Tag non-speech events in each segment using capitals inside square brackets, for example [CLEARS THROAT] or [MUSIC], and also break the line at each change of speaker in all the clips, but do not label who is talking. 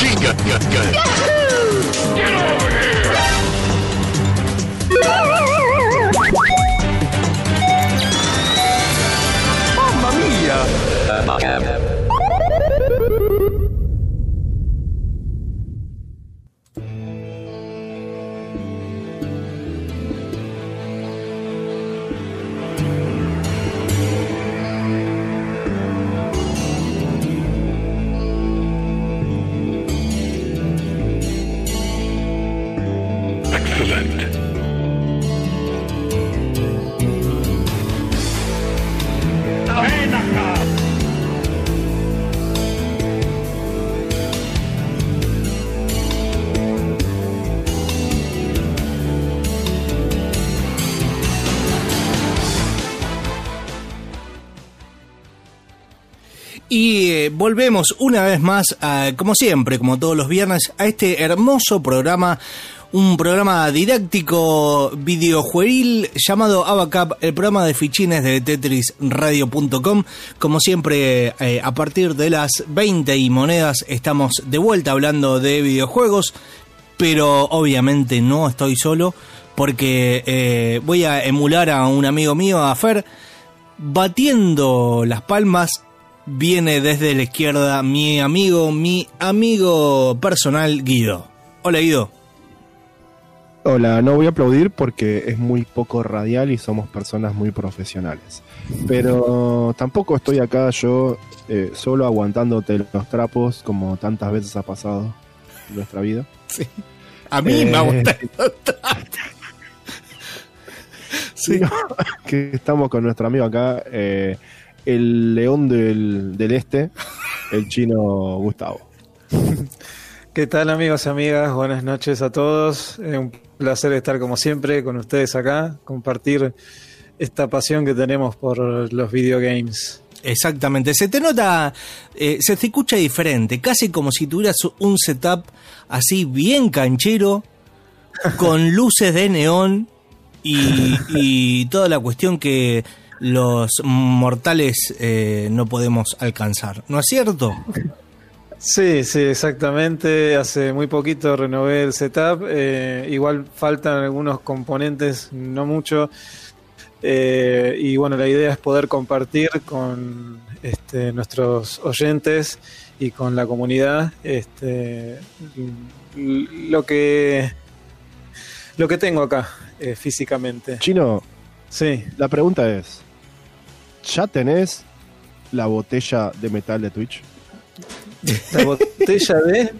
machine gun, gun, gun. Get over
volvemos una vez más, como siempre, como todos los viernes, a este hermoso programa, un programa didáctico videojueguil llamado Abacap, el programa de fichines de tetrisradio.com. Como siempre, eh, a partir de las 20 y monedas estamos de vuelta hablando de videojuegos, pero obviamente no estoy solo porque eh, voy a emular a un amigo mío, a Fer, batiendo las palmas viene desde la izquierda mi amigo, mi amigo personal Guido. Hola Guido.
Hola, no voy a aplaudir porque es muy poco radial y somos personas muy profesionales. Pero tampoco estoy acá yo eh, solo aguantándote los trapos como tantas veces ha pasado en nuestra vida.
Sí. A mí
Eh,
me gusta. [LAUGHS] Sí. [LAUGHS]
que estamos con nuestro amigo acá, eh, el león del, del este, el chino Gustavo.
¿Qué tal amigos y amigas? Buenas noches a todos. Es un placer estar como siempre con ustedes acá, compartir esta pasión que tenemos por los videogames.
Exactamente, se te nota, eh, se te escucha diferente, casi como si tuvieras un setup así bien canchero, con luces de neón y, y toda la cuestión que los mortales eh, no podemos alcanzar, ¿no es cierto?
Sí, sí, exactamente. Hace muy poquito renové el setup. eh, igual faltan algunos componentes, no mucho. Eh, y bueno, la idea es poder compartir con este, nuestros oyentes y con la comunidad este, lo que lo que tengo acá eh, físicamente.
Chino,
Sí,
la pregunta es, ¿ya tenés la botella de metal de Twitch?
la botella de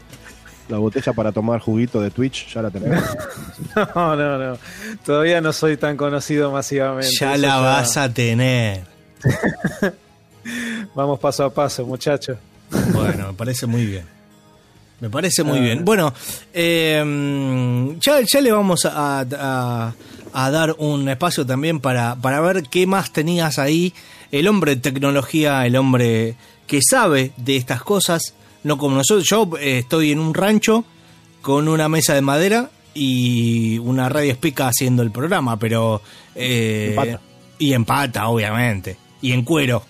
La botella para tomar juguito de Twitch, ¿ya la tenés? [LAUGHS]
no, no, no. Todavía no soy tan conocido masivamente.
Ya
Eso
la vas a tener. [LAUGHS]
Vamos paso a paso, muchachos.
Bueno, me parece muy bien. Me parece muy
Ah.
bien. Bueno, eh, ya, ya le vamos a, a- a dar un espacio también para, para ver qué más tenías ahí. El hombre de tecnología, el hombre que sabe de estas cosas, no como nosotros. Yo eh, estoy en un rancho con una mesa de madera y una radio espica haciendo el programa, pero... eh,
En pata.
Y en pata, obviamente. Y en cuero,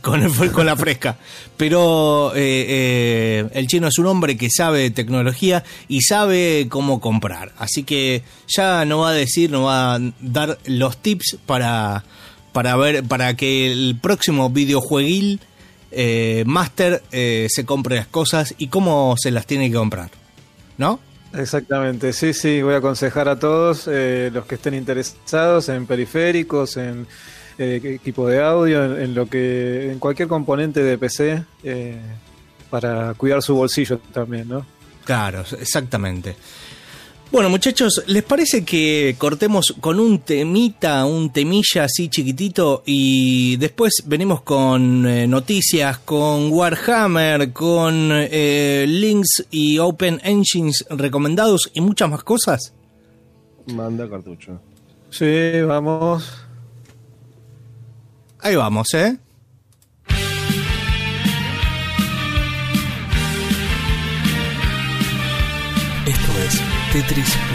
con, la fresca. Pero eh, eh, el chino es un hombre que sabe tecnología y sabe cómo comprar. Así que ya no va a decir, no va a dar los tips para, para ver, para que el próximo videojueguil eh, Master se compre las cosas y cómo se las tiene que comprar. ¿No?
Exactamente, sí, sí, voy a aconsejar a todos los que estén interesados en periféricos, en eh, equipo de audio, en, en lo que, en cualquier componente de PC eh, para cuidar su bolsillo también, ¿no?
Claro, exactamente. Bueno, muchachos, ¿les parece que cortemos con un temita, un temilla así chiquitito y después venimos con eh, noticias, con Warhammer, con eh, links y Open Engines recomendados y muchas más cosas?
Manda cartucho.
Sí, vamos.
Ahí vamos, ¿eh?
Esto es tetrisradio.com.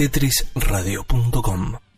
tetrisradio.com.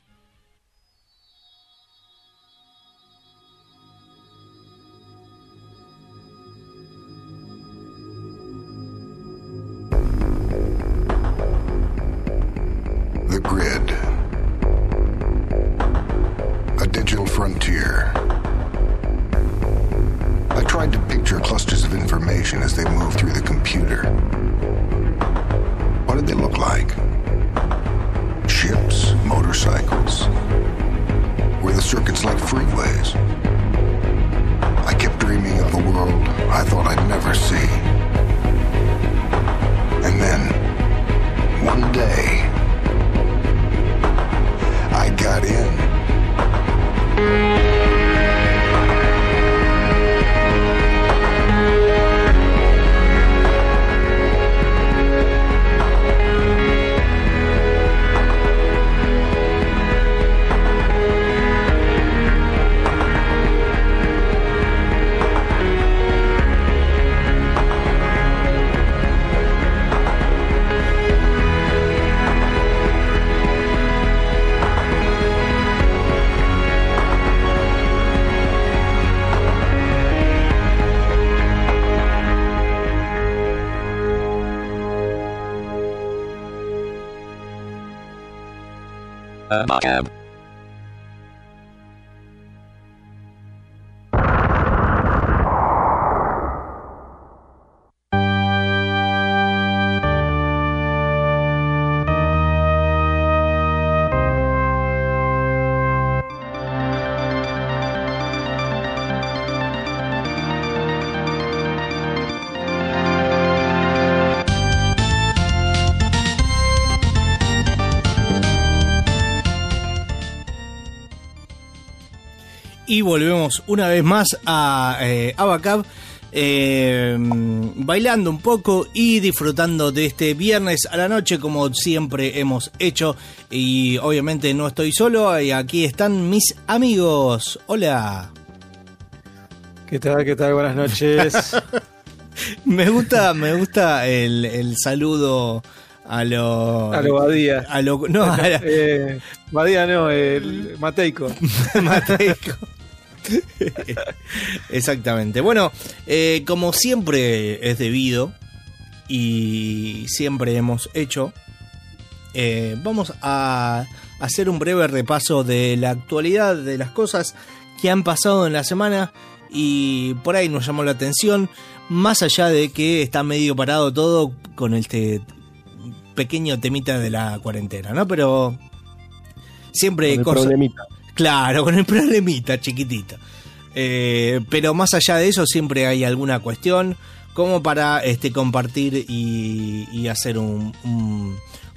Ab. Volvemos una vez más a eh, Abacab, eh, bailando un poco y disfrutando de este viernes a la noche como siempre hemos hecho. Y obviamente no estoy solo, y aquí están mis amigos. Hola.
¿Qué tal? ¿Qué tal? Buenas noches. [LAUGHS]
Me gusta, me gusta el, el saludo a lo...
A lo Badía.
A lo, no, [LAUGHS] a la-
Eh, Badía no, el Mateico. [LAUGHS]
Mateico. [LAUGHS] Exactamente. Bueno, eh, como siempre es debido y siempre hemos hecho, eh, vamos a hacer un breve repaso de la actualidad, de las cosas que han pasado en la semana y por ahí nos llamó la atención, más allá de que está medio parado todo con este pequeño temita de la cuarentena, ¿no? Pero siempre cosas...
problemita.
Claro, con el problemita chiquitito. Eh, pero más allá de eso, siempre hay alguna cuestión como para este, compartir y, y hacer un,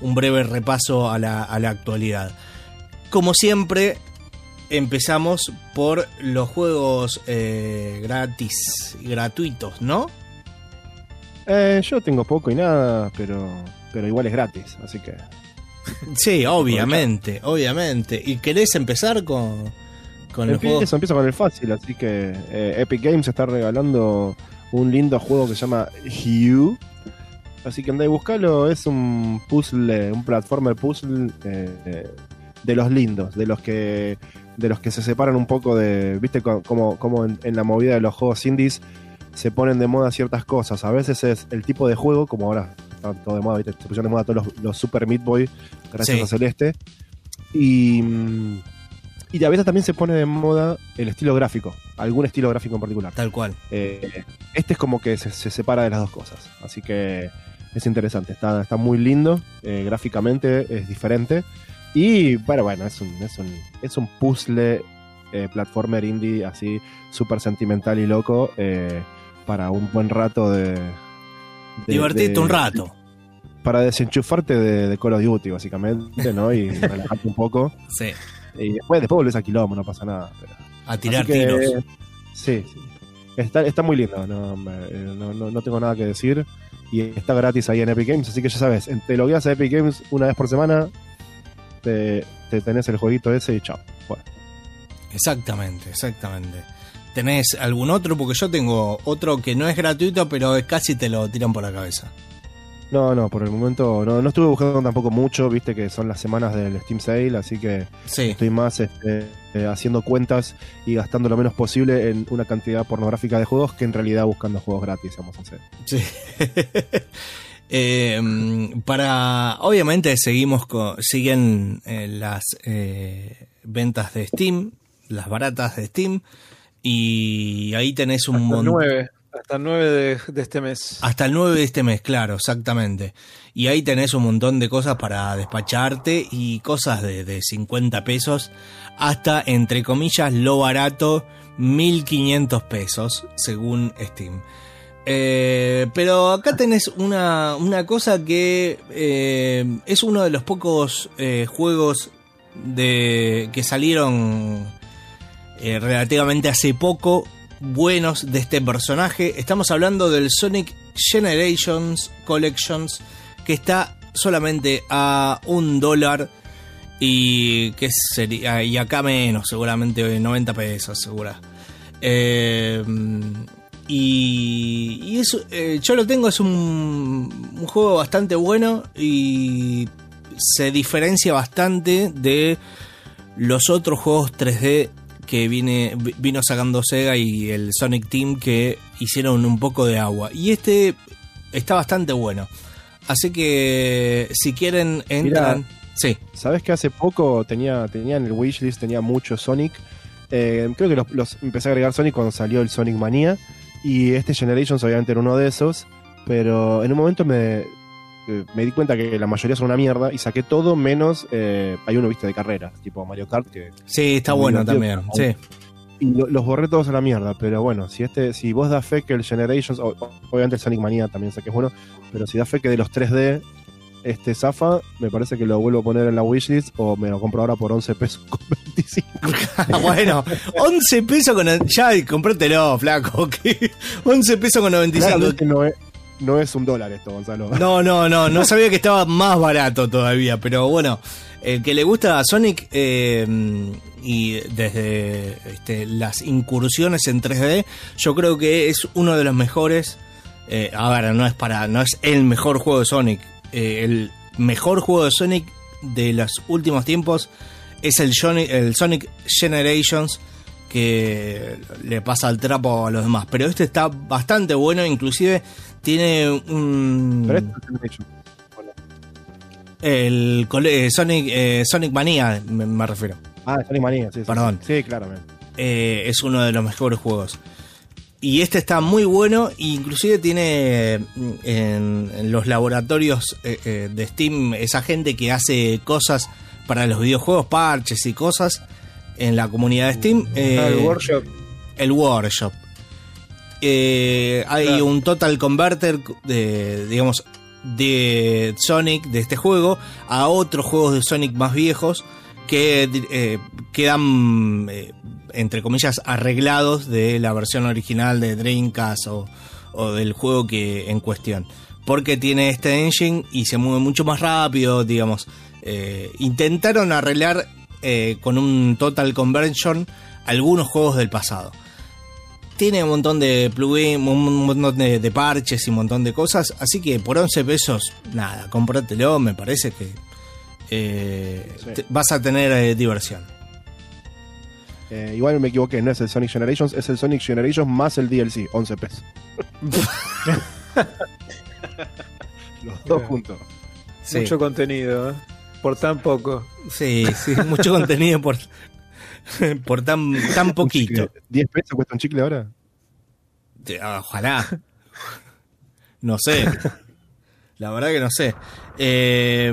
breve repaso a la, a la actualidad. Como siempre, empezamos por los juegos eh, gratis, gratuitos, ¿no?
Eh, yo tengo poco y nada, pero, pero igual es gratis, así que...
Sí, [LAUGHS] obviamente, obviamente. ¿Y querés empezar con, con el juego?
Empiezo, empiezo con el fácil, así que eh, Epic Games está regalando un lindo juego que se llama Hue. Así que andá y buscalo, es un puzzle, un platformer puzzle eh, eh, de los lindos, de los que de los que se separan un poco de, viste, Co- como, como en, en la movida de los juegos indies se ponen de moda ciertas cosas. A veces es el tipo de juego, como ahora todo de moda, viste, se pusieron de moda todos los, los Super Meat Boy, gracias
Sí.
a Celeste. Y, y a veces también se pone de moda el estilo gráfico. algún estilo gráfico en particular.
Tal cual.
Eh, este es como que se, se separa de las dos cosas. Así que es interesante. Está, está muy lindo. eh, gráficamente es diferente. Y bueno, bueno, es un, es un, es un puzzle eh, platformer indie así súper sentimental y loco eh, para un buen rato de... de-
Divertirte
de-
un rato.
Para desenchufarte de, de Call of Duty, básicamente, ¿no? Y [LAUGHS] relajarte un poco.
Sí.
Y después, después volvés a quilombo, no pasa nada. pero-
A tirar
que,
tiros.
Sí, sí. Está, está muy lindo, no, eh, no, no- no tengo nada que decir. Y está gratis ahí en Epic Games, así que ya sabes, te logueas a Epic Games una vez por semana, te, te tenés el jueguito ese y chao. Bueno,
Exactamente, exactamente. ¿Tenés algún otro? Porque yo tengo otro que no es gratuito, pero casi te lo tiran por la cabeza.
No, no, por el momento no, no estuve buscando tampoco mucho, viste que son las semanas del Steam Sale, así que
Sí,
estoy más este, eh, haciendo cuentas y gastando lo menos posible en una cantidad pornográfica de juegos que en realidad buscando juegos gratis, vamos a hacer.
sí. [LAUGHS] Eh, para obviamente seguimos con siguen eh, las eh, ventas de Steam las baratas de Steam y ahí tenés un montón
9, hasta el 9 de, este mes.
Hasta el 9 de este mes, claro, exactamente. Y ahí tenés un montón de cosas para despacharte y cosas de, de 50 pesos hasta, entre comillas, lo barato, 1500 pesos, según Steam. Eh, pero acá tenés una, una cosa que eh, es uno de los pocos eh, juegos de que salieron relativamente hace poco buenos de este personaje. Estamos hablando del Sonic Generations Collections que está solamente a un dólar y que sería y acá menos seguramente 90 pesos segura Eh, y, y eso eh, yo lo tengo es un, un juego bastante bueno y se diferencia bastante de los otros juegos 3D que viene, vino sacando Sega y el Sonic Team que hicieron un poco de agua. Y este está bastante bueno. Así que si quieren entran. sí,
¿Sabes que hace poco tenía, tenía en el wishlist, tenía mucho Sonic? Eh, creo que los, los empecé a agregar Sonic cuando salió el Sonic Manía. Y este Generations obviamente era uno de esos. Pero en un momento me, eh, me di cuenta que la mayoría son una mierda y saqué todo menos. eh, hay uno, viste, de carrera, tipo Mario Kart, que
sí, está bueno también. Sí.
y lo- los borré todos a la mierda, pero bueno, si este, si vos da fe que el Generations, o- obviamente el Sonic Mania también sé que es bueno, pero si da fe que de los 3D este zafa, me parece que lo vuelvo a poner en la wishlist o me lo compro ahora por 11 pesos con 25. [LAUGHS]
bueno, 11 pesos con. Ya, comprátelo, flaco. [LAUGHS] que 11 pesos con 95.
Claramente no es, no es un dólar esto, Gonzalo.
No, no, no, no sabía que estaba más barato todavía, pero bueno, el que le gusta a Sonic eh, y desde este, las incursiones en 3D, yo creo que es uno de los mejores. eh, a ver, no es para, no es el mejor juego de Sonic, eh, el mejor juego de Sonic de los últimos tiempos es el Sonic, el Sonic Generations que le pasa el trapo a los demás, pero este está bastante bueno, inclusive tiene un
Pero este es el
eh, Sonic eh, Sonic Mania me, me refiero.
Ah, Sonic Mania, sí, sí.
Perdón.
Sí, claramente.
Eh, es uno de los mejores juegos. Y este está muy bueno, e inclusive tiene mm, en, en los laboratorios eh, eh, de Steam esa gente que hace cosas para los videojuegos, parches y cosas en la comunidad de Steam. eh,
Ah, el workshop.
el workshop. Eh, hay
Claro.
un total converter de, digamos, de Sonic, de este juego, a otros juegos de Sonic más viejos que eh, quedan, eh, entre comillas, arreglados de la versión original de Dreamcast o, o del juego que en cuestión. Porque tiene este engine y se mueve mucho más rápido, digamos. Eh, intentaron arreglar eh, con un Total Conversion algunos juegos del pasado. Tiene un montón de plugins, un montón de, de parches y un montón de cosas. Así que por 11 pesos, nada, cómpratelo. Me parece que eh,
Sí.
te- vas a tener eh, diversión.
Eh, igual me equivoqué, no es el Sonic Generations, es el Sonic Generations más el DLC, 11 pesos. [LAUGHS] Los dos juntos.
Sí.
Mucho contenido, ¿eh? Por tan poco.
Sí, sí, mucho contenido por. por tan, tan poquito.
chicle. ¿10 pesos cuesta un chicle ahora?
Ah, Ojalá. No sé. La verdad que no sé. Eh,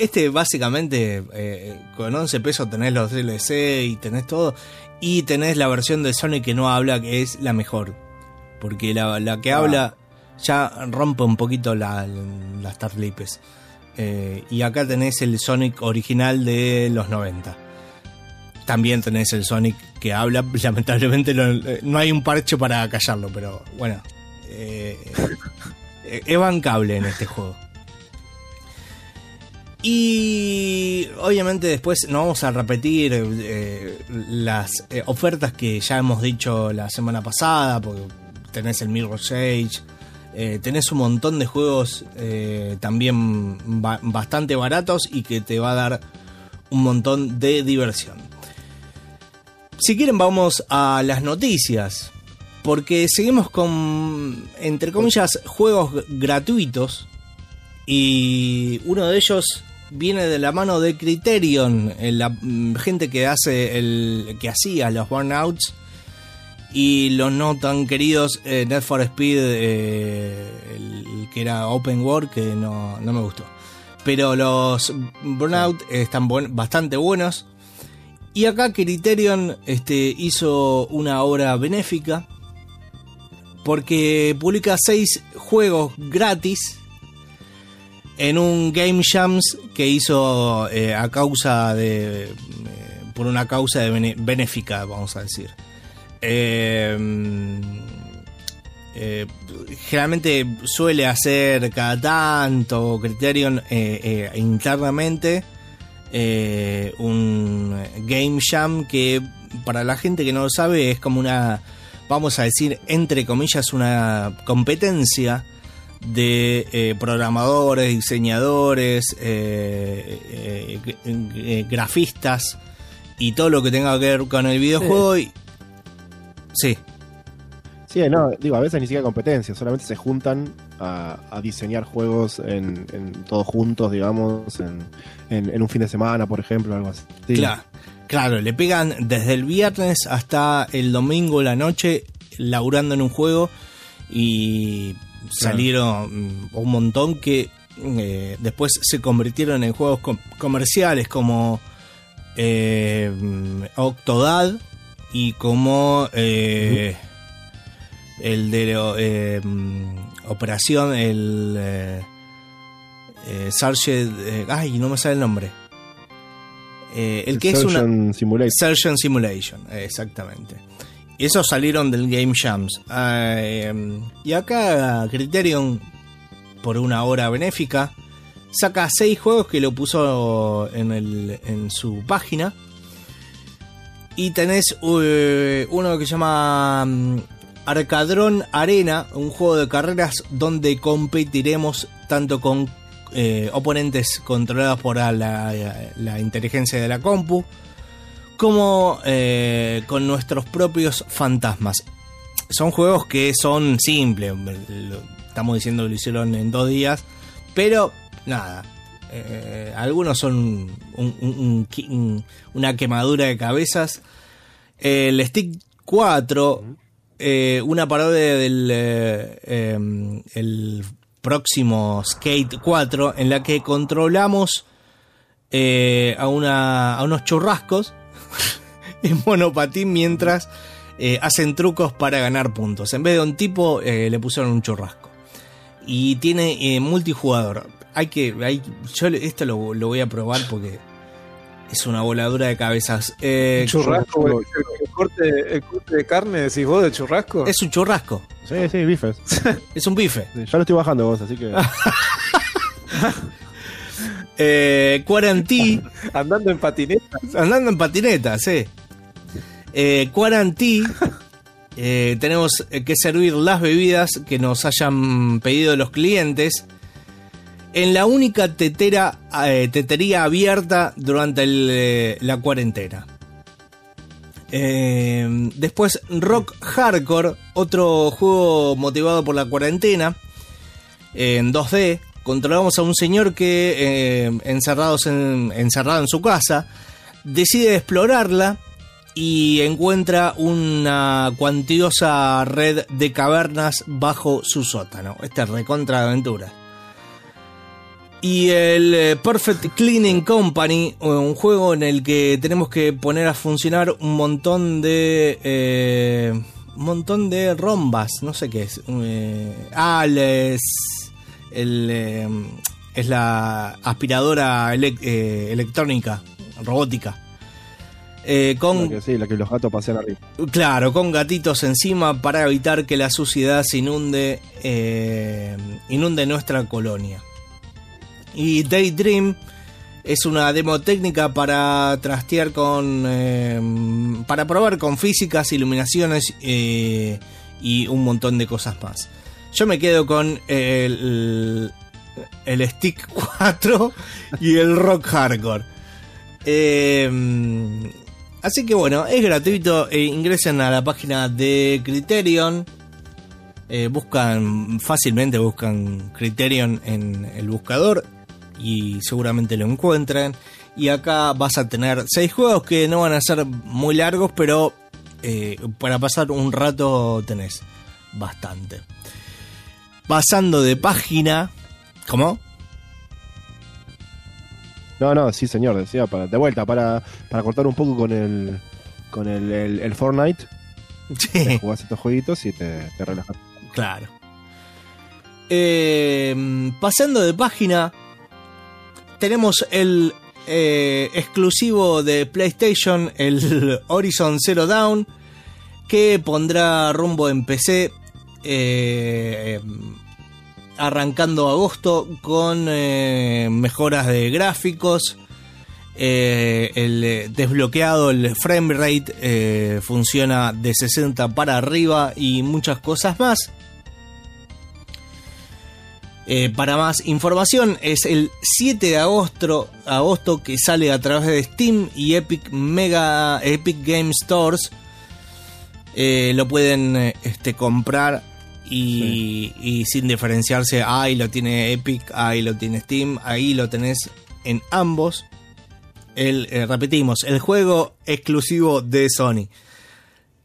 este básicamente eh, con 11 pesos tenés los DLC y tenés todo. Y tenés la versión de Sonic que no habla, que es la mejor. Porque la, la que habla ya rompe un poquito la- las tarlipes. Eh, y acá tenés el Sonic original de los 90. También tenés el Sonic que habla. [LAUGHS] Lamentablemente no, eh, no hay un parche para callarlo, pero bueno. eh, es bancable en este juego. Y obviamente después no vamos a repetir las ofertas que ya hemos dicho la semana pasada, porque tenés el Mirror's Edge, eh, tenés un montón de juegos eh, también ba- bastante baratos y que te va a dar un montón de diversión. Si quieren vamos a las noticias, porque seguimos con, entre comillas, juegos gratuitos y uno de ellos viene de la mano de Criterion, la mm, gente que hace el que hacía los Burnouts y los no tan queridos eh, Need for Speed, eh, el que era Open World, que no, no me gustó. Pero los Burnout están buen- bastante buenos. Y acá Criterion este, hizo una obra benéfica porque publica seis juegos gratis en un Game Jams que hizo eh, a causa de. eh, por una causa de benéfica, vamos a decir. Eh, eh, generalmente suele hacer cada tanto Criterion eh, eh, internamente un Game Jam que para la gente que no lo sabe es como una, vamos a decir, entre comillas, una competencia de eh, programadores, diseñadores, eh, eh, eh, grafistas y todo lo que tenga que ver con el videojuego. y- Sí,
Sí, no, digo, a veces ni siquiera competencia, solamente se juntan a, a diseñar juegos en, en todos juntos, digamos, en, en- en un fin de semana, por ejemplo, algo así.
Claro, claro, le pegan desde el viernes hasta el domingo la noche laburando en un juego y salieron mm, un montón que eh, después se convirtieron en juegos com- comerciales como eh, mm, Octodad y como eh, el de eh, mm, Operación, el eh, eh, Sargent, eh, ay, no me sale el nombre. El que es una
Simulator.
Surgeon Simulation, exactamente. Y esos salieron del Game Jams. Ah, eh, y acá Criterion, por una hora benéfica, saca seis juegos que lo puso en, el, en su página. Y tenés eh, uno que se llama mm, Arcadron Arena, un juego de carreras donde competiremos tanto con eh, oponentes controlados por la, la- inteligencia de la compu, como eh, con nuestros propios fantasmas. Son juegos que son simples, estamos diciendo que lo hicieron en dos días, pero nada. Eh, algunos son un- un- un qui- un- una quemadura de cabezas. El Stick 4, eh, una parodia del eh, el próximo Skate 4, en la que controlamos a, una, a unos churrascos [LAUGHS] en monopatín mientras hacen trucos para ganar puntos. En vez de un tipo, le pusieron un churrasco. Y tiene eh, multijugador. Hay que. Hay, yo esto lo, lo voy a probar porque es una voladura de cabezas. Eh,
churrasco, el, el corte, el corte de carne, decís vos, de churrasco.
es un churrasco.
Sí, sí, bifes. [LAUGHS]
Es un bife.
Sí, ya lo estoy bajando vos, así que. [LAUGHS]
Eh, Quarantí. [LAUGHS]
Andando en patineta.
Andando en patineta, sí. Eh, Quarantí. eh, tenemos que servir las bebidas que nos hayan pedido los clientes en la única tetera, eh, tetería abierta durante eh, la cuarentena. Eh, después Rock Hardcore, otro juego motivado por la cuarentena, en 2D. Controlamos a un señor que, encerrados en, encerrado en su casa, decide explorarla y encuentra una cuantiosa red de cavernas bajo su sótano. Esta es recontra aventura. Y el eh, Perfect Cleaning Company, eh, un juego en el que tenemos que poner a funcionar un montón de. eh, un montón de rombas, no sé qué es. eh, ah, es, el, eh, es la aspiradora elec- electrónica, robótica. Eh, con
La que, sí, la que los gatos pasean arriba.
Claro, con gatitos encima para evitar que la suciedad se inunde, eh, inunde nuestra colonia. Y Daydream es una demo técnica para trastear con. eh, para probar con físicas, iluminaciones eh, y un montón de cosas más. Yo me quedo con el, el Stick [LAUGHS] 4 y el Rock Hardcore. Eh, así que bueno, es gratuito. eh, ingresen a la página de Criterion. eh, buscan fácilmente, buscan Criterion en el buscador y seguramente lo encuentran. Y acá vas a tener seis juegos que no van a ser muy largos, pero eh, para pasar un rato tenés bastante. Pasando de página. ¿Cómo?
No, no, sí, señor, decía, para, de vuelta, para, para cortar un poco con el con el, el, el Fortnite,
Sí.
jugás estos jueguitos y te, te relajas.
Claro. Eh, pasando de página, tenemos el eh, exclusivo de PlayStation, el [LAUGHS] Horizon Zero Dawn, que pondrá rumbo en PC eh, arrancando agosto con eh, mejoras de gráficos. el desbloqueado, el frame rate funciona de 60 para arriba y muchas cosas más. Eh, para más información es el 7 de agosto, agosto que sale a través de Steam y Epic Mega Epic Game Stores. Eh, lo pueden eh, este, comprar y, y sin diferenciarse, ahí lo tiene Epic, ahí lo tiene Steam, ahí lo tenés en ambos. El, eh, repetimos, el juego exclusivo de Sony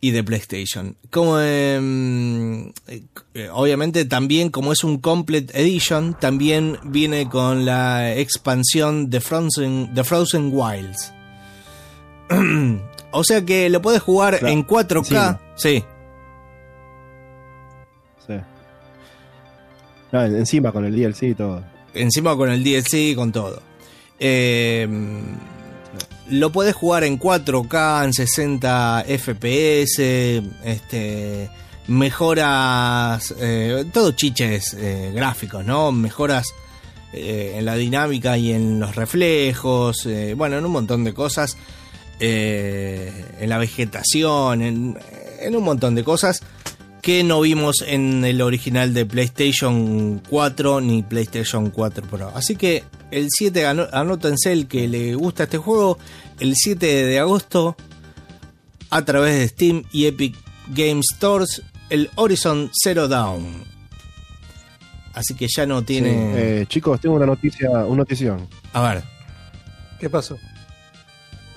y de PlayStation. Como em, eh, obviamente también como es un complete edition, también viene con la expansión de Frozen, de Frozen Wilds. [CLEARS THROAT] o sea que lo puedes jugar
Claro,
en 4K.
encima.
Sí,
Sí. No, encima con el DLC y todo.
encima con el DLC y con todo. Eh, lo puedes jugar en 4K, en 60 FPS, este, mejoras, eh, todo chiches eh, gráficos, ¿no? Mejoras eh, en la dinámica y en los reflejos, bueno, en un montón de cosas, en la vegetación, en, un montón de cosas que no vimos en el original de PlayStation 4 ni PlayStation 4 Pro. Así que el 7, ano- anótense el que le gusta este juego, el 7 de agosto, a través de Steam y Epic Game Stores, el Horizon Zero Dawn. Así que ya no tiene...
Sí, eh, chicos, tengo una noticia, una notición.
A ver,
¿Qué pasó?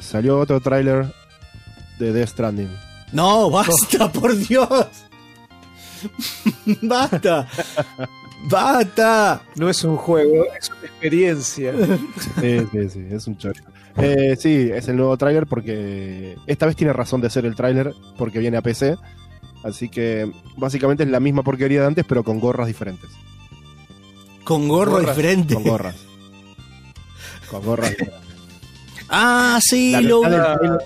Salió otro tráiler de Death Stranding.
no, basta, por Dios. basta. Basta.
No es un juego, es una experiencia.
Sí, sí, sí, es un chorro. Eh, sí, es el nuevo tráiler porque esta vez tiene razón de ser el tráiler porque viene a PC. Así que básicamente es la misma porquería de antes, pero con gorras diferentes.
Con gorro
Gorras,
diferente.
Con gorras. Con gorras [LAUGHS] diferentes.
Ah, sí,
La
lo...
del tráiler-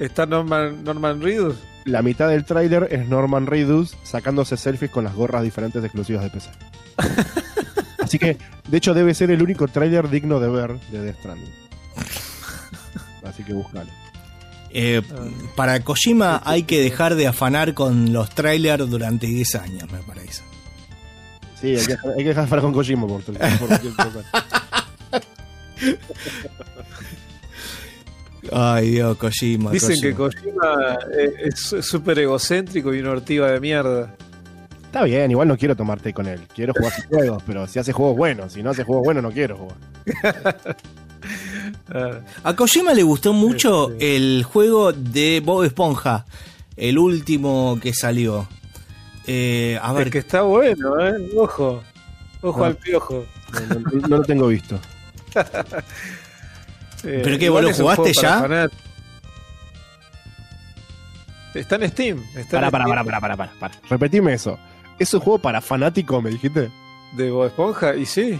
¿Está Norman, Norman Reedus?
la mitad del tráiler es Norman Reedus sacándose selfies con las gorras diferentes exclusivas de PC. [LAUGHS] Así que, de hecho, debe ser el único tráiler digno de ver de Death Stranding. Así que búscalo.
Eh, para Kojima hay que dejar de afanar con los trailers durante 10 años, me parece.
Sí, hay que, hay que dejar para con Kojima por, por cosa.
Ay, Dios, Kojima.
Dicen que
Kojima.
Es súper egocéntrico y una ortiva de mierda.
Está bien, igual no quiero tomarte con él. Quiero jugar sus [LAUGHS] juegos, pero si hace juegos buenos. Si no hace juegos buenos, no quiero jugar. [LAUGHS]
Ah,
A Kojima le gustó mucho el juego de Bob Esponja, el último que salió. Eh, a
es
ver,
que está bueno, ¿eh? Ojo. Ojo
No.
al piojo.
No, no- no lo tengo visto. [LAUGHS]
Eh,
¿Pero qué, vos lo jugaste ya?
Está en Steam. Está
Para,
en
para,
Steam
para, para, para, para, para. Repetime eso. ¿Es un juego para fanáticos, me dijiste?
De Bob Esponja, y sí,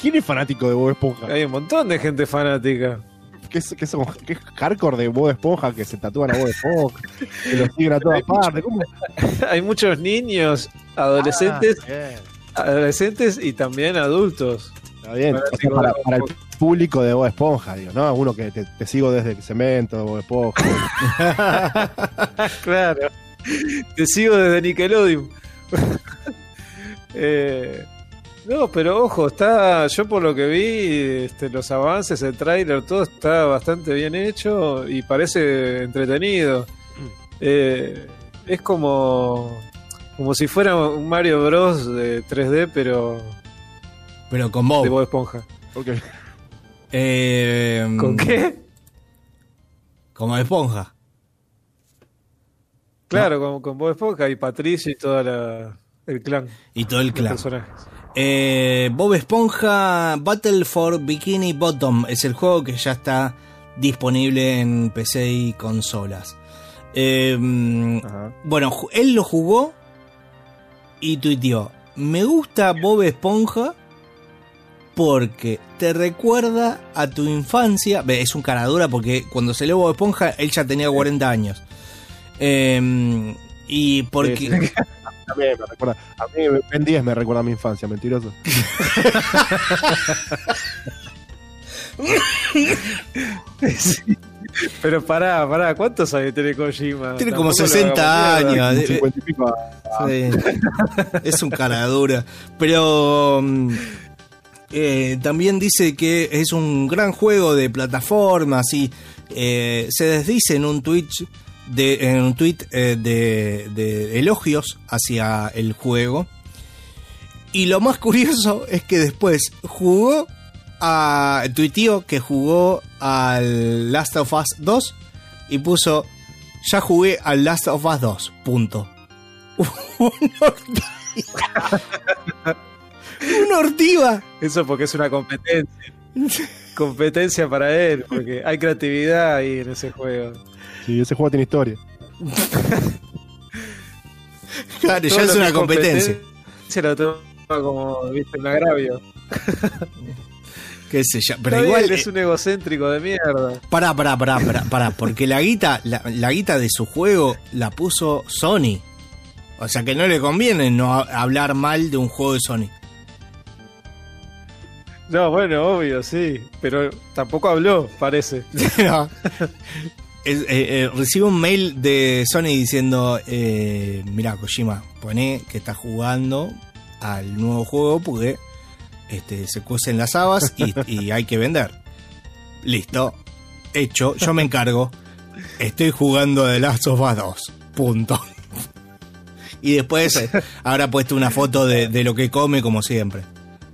¿Quién es fanático de Bob Esponja?
hay un montón de gente fanática.
¿Qué es, qué son- qué es hardcore de Bob Esponja que se tatúan a Bob Esponja? Que lo siguen a todas partes. ¿Cómo? [LAUGHS]
hay muchos niños, adolescentes,
Ah,
adolescentes y también adultos.
Está bien. O sea, para, para el público de Bob Esponja, digo, ¿no? Uno que te, te sigo desde cemento, Bob Esponja. [LAUGHS]
Claro. Te sigo desde Nickelodeon. [LAUGHS] Eh, no, pero ojo, está. Yo por lo que vi, este, los avances, el tráiler, todo está bastante bien hecho y parece entretenido. Eh, es como. Como si fuera un Mario Bros. de 3D, pero
pero con
de
Bob.
Bob Esponja.
Ok.
Eh,
¿Con qué?
Como Esponja.
Claro, con, con Bob Esponja y Patricio y todo el clan
Y todo el clan.
personajes.
Eh, Bob Esponja Battle for Bikini Bottom es el juego que ya está disponible en PC y consolas. Eh,
Ajá.
bueno, él lo jugó y tuiteó, me gusta Bob Esponja porque te recuerda a tu infancia. Es un caradura porque cuando salió Bob Esponja él ya tenía 40 años. Eh, y porque...
Sí,
A mí [LAUGHS] me recuerda. A mí Ben 10 me recuerda a mi infancia, mentiroso.
Sí. [LAUGHS] Pero pará, pará, ¿cuántos años tiene Kojima?
Tiene como
Tampoco lo
60
hagamos mierda.
años.
50 y pico.
Sí. [LAUGHS] es un cara dura. Pero mm, eh, también dice que es un gran juego de plataformas y eh, se desdice en un Twitch de, en un tweet eh, de, elogios hacia el juego. Y lo más curioso es que después jugó a tuiteó que jugó al Last of Us 2 y puso ya jugué al Last of Us 2. Punto. [LAUGHS] una ortiva.
Eso porque es una competencia. Competencia para él, porque hay creatividad ahí en ese juego.
Sí, ese juego tiene historia.
Claro, ya es una competencia.
Se lo toma como, viste, un agravio. [LAUGHS]
Qué sé yo. Pero
Está
igual.
bien, es un egocéntrico de mierda.
Pará, pará, pará, pará, pará, porque la guita, la, la guita de su juego la puso Sony. O sea que no le conviene no ha- hablar mal de un juego de Sony.
No, bueno, obvio, sí. Pero tampoco habló, parece. [LAUGHS] [LAUGHS]
No. Es- eh, eh, recibo un mail de Sony diciendo, eh, mira Kojima, poné que estás jugando al nuevo juego porque este, se cuecen las habas y, [LAUGHS] y hay que vender. Listo, hecho, yo me encargo. Estoy jugando The Last of Us 2. Punto. Y después eh, habrá puesto una foto de, de lo que come como siempre.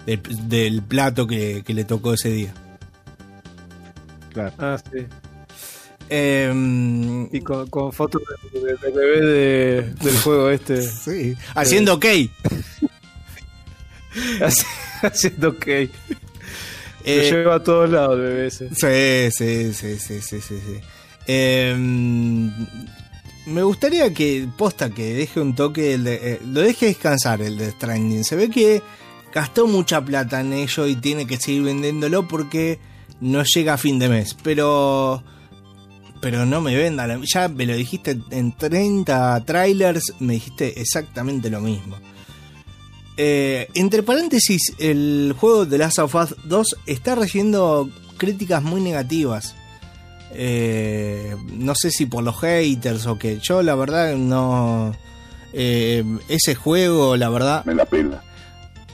Del, del plato que, que le tocó ese día.
Claro.
Ah, sí.
Em,
Y con, con fotos de- de- del bebé de- del juego este.
Sí, haciendo ok. [LAUGHS]
Haci- Haciendo ok. Lo
Eh,
lleva a todos lados el bebé ese.
sí, sí, sí, sí, sí, sí, sí. Em, me gustaría que, posta, que deje un toque, el de- eh, lo deje descansar el de Stranding. Se ve que gastó mucha plata en ello y tiene que seguir vendiéndolo porque no llega a fin de mes. Pero, pero no me vendan. Ya me lo dijiste en 30 trailers, me dijiste exactamente lo mismo. Eh, entre paréntesis, el juego de Last of Us 2 está recibiendo críticas muy negativas. Eh, no sé si por los haters o que yo la verdad no... eh, ese juego, la verdad,
Me la pela.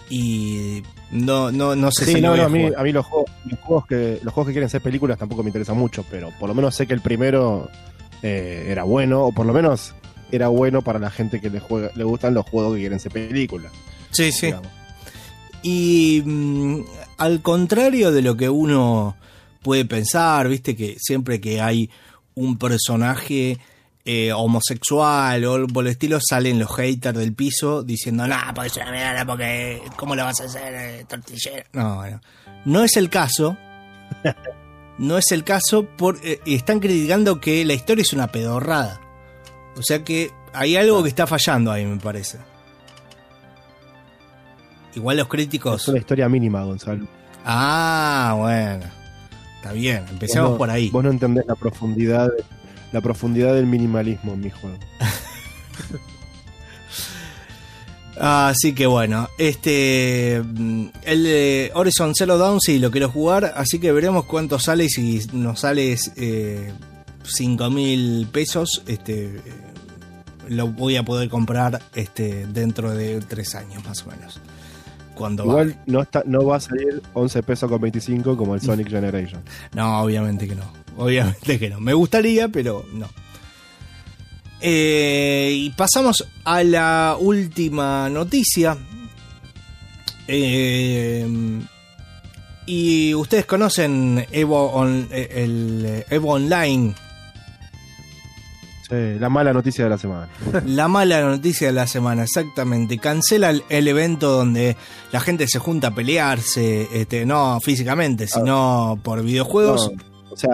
y no, no, no sé
Sí,
si lo
no,
voy
no,
a
mí, a mí los, juegos, los, juegos que, los juegos que quieren ser películas tampoco me interesan mucho, pero por lo menos sé que el primero eh, era bueno, o por lo menos era bueno para la gente que le, juega, le gustan los juegos que quieren ser películas.
Sí, sí. Y mm, al contrario de lo que uno puede pensar, viste que siempre que hay un personaje eh, homosexual o algo por el estilo, salen los haters del piso diciendo, no, porque es una mierda, porque ¿cómo lo vas a hacer eh, tortillero? No, bueno. No es el caso. No es el caso, por, eh, están criticando que la historia es una pedorrada. O sea que hay algo que está fallando ahí, me parece. Igual los críticos...
Es una historia mínima, Gonzalo.
Ah, bueno. Está bien, empecemos
no-
por ahí.
Vos no entendés la profundidad, la profundidad del minimalismo en mi juego.
Así que bueno, este mm, el de Horizon Zero Dawn sí lo quiero jugar, así que veremos cuánto sale y si nos sale eh, 5 mil pesos, este eh, lo voy a poder comprar este dentro de 3 años más o menos. Cuando
Igual no, está, no va a salir 11 pesos con 25 como el Sonic [LAUGHS] Generation.
No, obviamente que no. Obviamente que no. Me gustaría, pero no. Eh, y pasamos a la última noticia. Eh, y ustedes conocen Evo, On- eh, el Evo Online,
Sí, la mala noticia de la semana. [LAUGHS]
la mala noticia de la semana, exactamente. Cancela el, el evento donde la gente se junta a pelearse, este, no físicamente, sino por videojuegos.
No, o sea,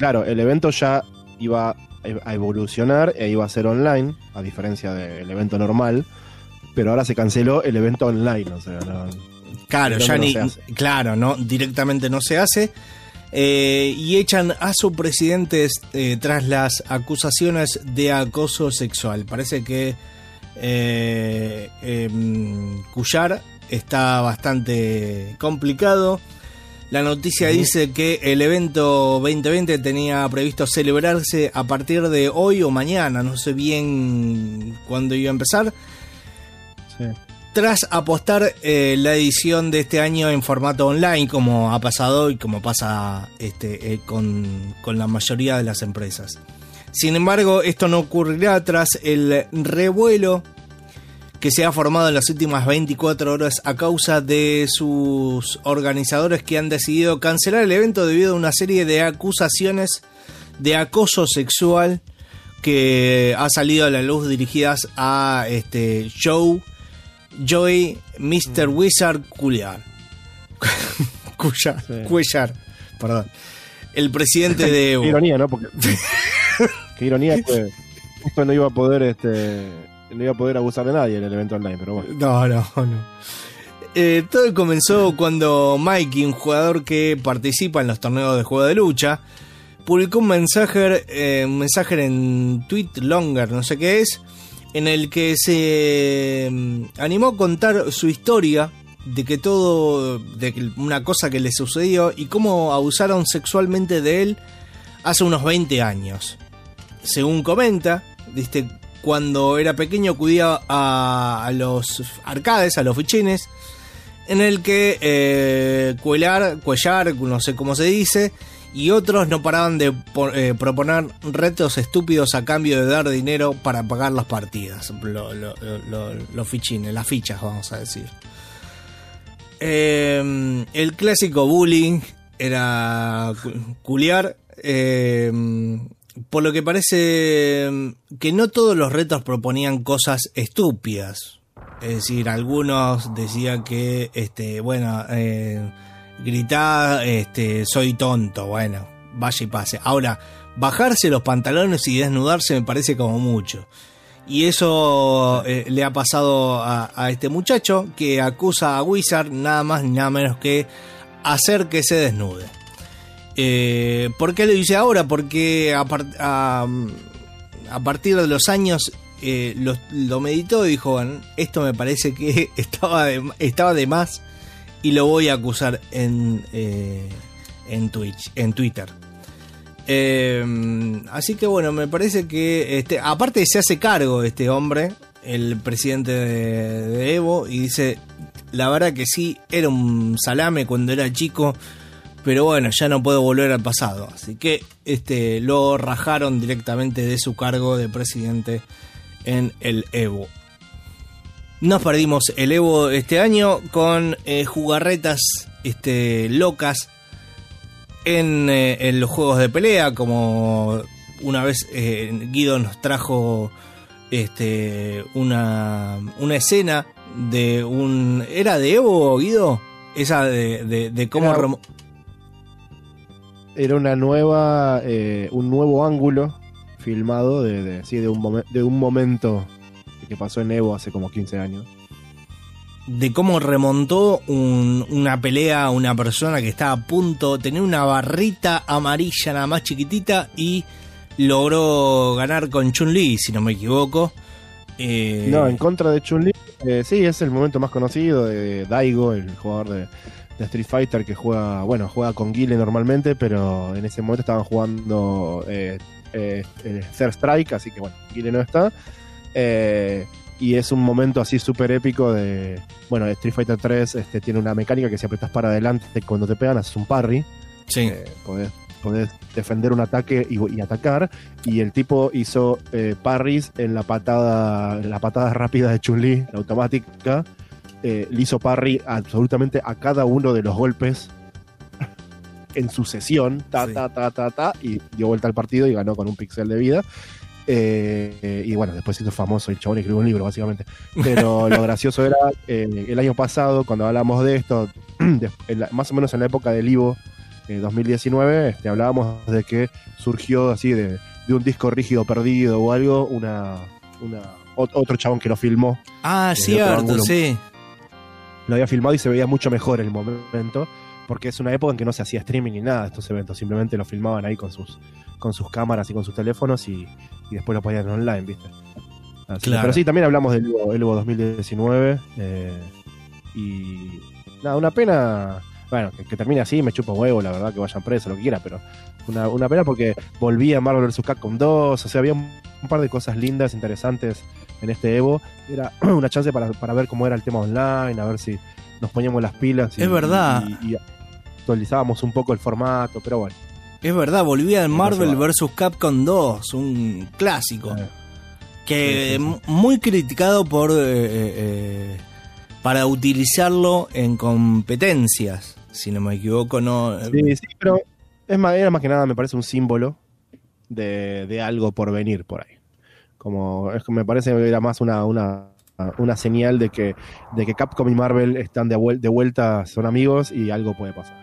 claro, el evento ya iba a evolucionar e iba a ser online, a diferencia del evento normal, pero ahora se canceló el evento online, o sea, no,
Claro,
¿Dónde
ya
no
ni, claro, no, directamente no se hace. Eh, y echan a su presidente eh, tras las acusaciones de acoso sexual. Parece que eh, em, Cuyar está bastante complicado. La noticia dice que el evento 2020 tenía previsto celebrarse a partir de hoy o mañana, no sé bien cuándo iba a empezar
sí.
tras apostar eh, la edición de este año en formato online, como ha pasado y como pasa este, eh, con, con la mayoría de las empresas. Sin embargo, esto no ocurrirá tras el revuelo que se ha formado en las últimas 24 horas a causa de sus organizadores que han decidido cancelar el evento debido a una serie de acusaciones de acoso sexual que ha salido a la luz dirigidas a este Joe Joey Mr. Wizard Cuellar. [LAUGHS] Cuyar,
Sí.
Cuellar, perdón. El presidente [LAUGHS] de Evo.
Qué ironía, ¿no? Porque [LAUGHS] qué ironía que justo no iba a poder este no iba a poder abusar de nadie en el evento online, pero bueno.
No, no, no. Eh, todo comenzó cuando Mikey, un jugador que participa en los torneos de juego de lucha, publicó un mensaje, eh, un mensaje en Tweet Longer, no sé qué es, en el que se mm, animó a contar su historia de que todo, de una cosa que le sucedió y cómo abusaron sexualmente de él hace unos 20 años. Según comenta, ¿viste? Cuando era pequeño acudía a, los arcades, a los fichines, en el que eh, Cuellar, no sé cómo se dice, y otros no paraban de eh, proponer retos estúpidos a cambio de dar dinero para pagar las partidas, lo- lo- lo- los fichines, las fichas, vamos a decir. Eh, el clásico bullying era cu- culiar. eh, por lo que parece eh, que no todos los retos proponían cosas estúpidas. Es decir, algunos decían que, este, bueno, eh, este, soy tonto, bueno, vaya y pase. Ahora, bajarse los pantalones y desnudarse me parece como mucho. Y eso eh, le ha pasado a, a este muchacho que acusa a Wizard nada más ni nada menos que hacer que se desnude. Eh, ¿Por qué lo dice ahora? Porque a, par- a- a partir de los años eh, lo, meditó y dijo, "Bueno, esto me parece que [LAUGHS] estaba de, estaba de más y lo voy a acusar en, eh, en Twitch, en Twitter. Así que bueno, me parece que este, aparte se hace cargo este hombre, el presidente de, de Evo, y dice, la verdad que sí, era un salame cuando era chico, pero bueno, ya no puedo volver al pasado. Así que este, lo rajaron directamente de su cargo de presidente en el Evo. Nos perdimos el Evo este año con eh, jugarretas este, locas en, eh, en los juegos de pelea, como una vez eh, Guido nos trajo este una, una escena de un... ¿Era de Evo, Guido? Esa de, de, de cómo...
Era- Era una nueva, eh, un nuevo ángulo filmado de, de, sí, de, un momen- de un momento que pasó en Evo hace como 15 años.
de cómo remontó un- una pelea a una persona que estaba a punto, tenía una barrita amarilla nada más chiquitita y logró ganar con Chun-Li, si no me equivoco. Eh,
No, en contra de Chun-Li, eh, sí, es el momento más conocido de Daigo, el jugador de, de Street Fighter que juega, bueno, juega con Guile normalmente, pero en ese momento estaban jugando eh, eh, eh, Third Strike, así que bueno, Guile no está. Eh, y es un momento así súper épico de, bueno, Street Fighter 3 este, tiene una mecánica que si apretas para adelante cuando te pegan haces un parry.
sí.
Podés, podés defender un ataque y, y atacar. Y el tipo hizo parries en la patada, en la patada rápida de Chun-Li, la automática. Eh, le hizo parry absolutamente a cada uno de los golpes en sucesión, ta,
Sí.
ta, ta, ta, ta, y dio vuelta al partido y ganó con un pixel de vida. Eh, eh, y bueno, después hizo famoso el chabón y escribió un libro, básicamente. Pero [LAUGHS] lo gracioso era, eh, el año pasado, cuando hablamos de esto, [CLEARS THROAT] más o menos en la época del Ivo eh, 2019, este, hablábamos de que surgió así de, de un disco rígido perdido o algo, una, una ot- otro chabón que lo filmó,
Ah, cierto, sí.
Lo había filmado y se veía mucho mejor el momento, porque es una época en que no se hacía streaming ni nada de estos eventos, simplemente lo filmaban ahí con sus, con sus cámaras y con sus teléfonos y, y después lo ponían online, ¿viste? Así
Claro.
pero sí, también hablamos del Evo, el Evo 2019 eh, y nada, una pena, bueno, que, que termine así, me chupo huevo, la verdad, que vayan presos, lo que quiera, pero una, una pena porque volvía Marvel vs. Capcom 2, o sea, había un, un par de cosas lindas, interesantes en este Evo, era [CLEARS THROAT] una chance para, para ver cómo era el tema online, a ver si nos poníamos las pilas y,
Es verdad.
y- y actualizábamos un poco el formato, pero bueno.
Es verdad, volvía
Sí,
Marvel vs. Capcom 2, un clásico.
Eh,
que
Sí, sí, sí.
m- muy criticado por eh, eh, eh, para utilizarlo en competencias si no me equivoco no
Sí, sí, pero es más, era más que nada, me parece un símbolo de, de algo por venir por ahí. Como es que me parece que era más una, una, una señal de que, de que Capcom y Marvel están de, vuel- de vuelta, son amigos y algo puede pasar.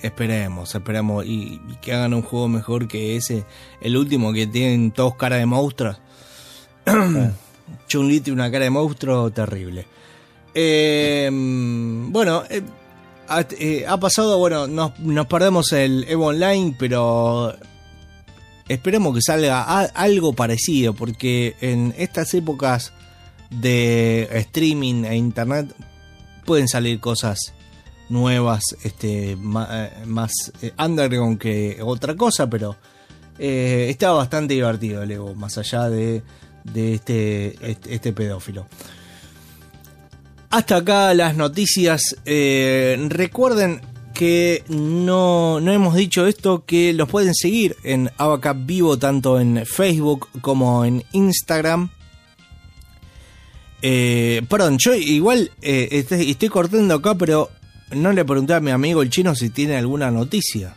esperemos esperemos. Y, y que hagan un juego mejor que ese el último que tienen todos cara de monstruos. [COUGHS] Chun-Li tiene una cara de monstruo terrible. Eh, bueno eh, ha, eh, ha pasado bueno nos, nos perdemos el Evo Online pero esperemos que salga algo parecido, porque en estas épocas de streaming e internet pueden salir cosas nuevas, este, eh, más, eh, underground que otra cosa, pero eh, está bastante divertido el Evo, más allá de, de este, este, este pedófilo. Hasta acá las noticias. Eh, recuerden que no, no hemos dicho esto, que los pueden seguir en Abacap Vivo tanto en Facebook como en Instagram. Eh, perdón, yo igual eh, estoy, estoy cortando acá, pero no le pregunté a mi amigo el chino si tiene alguna noticia.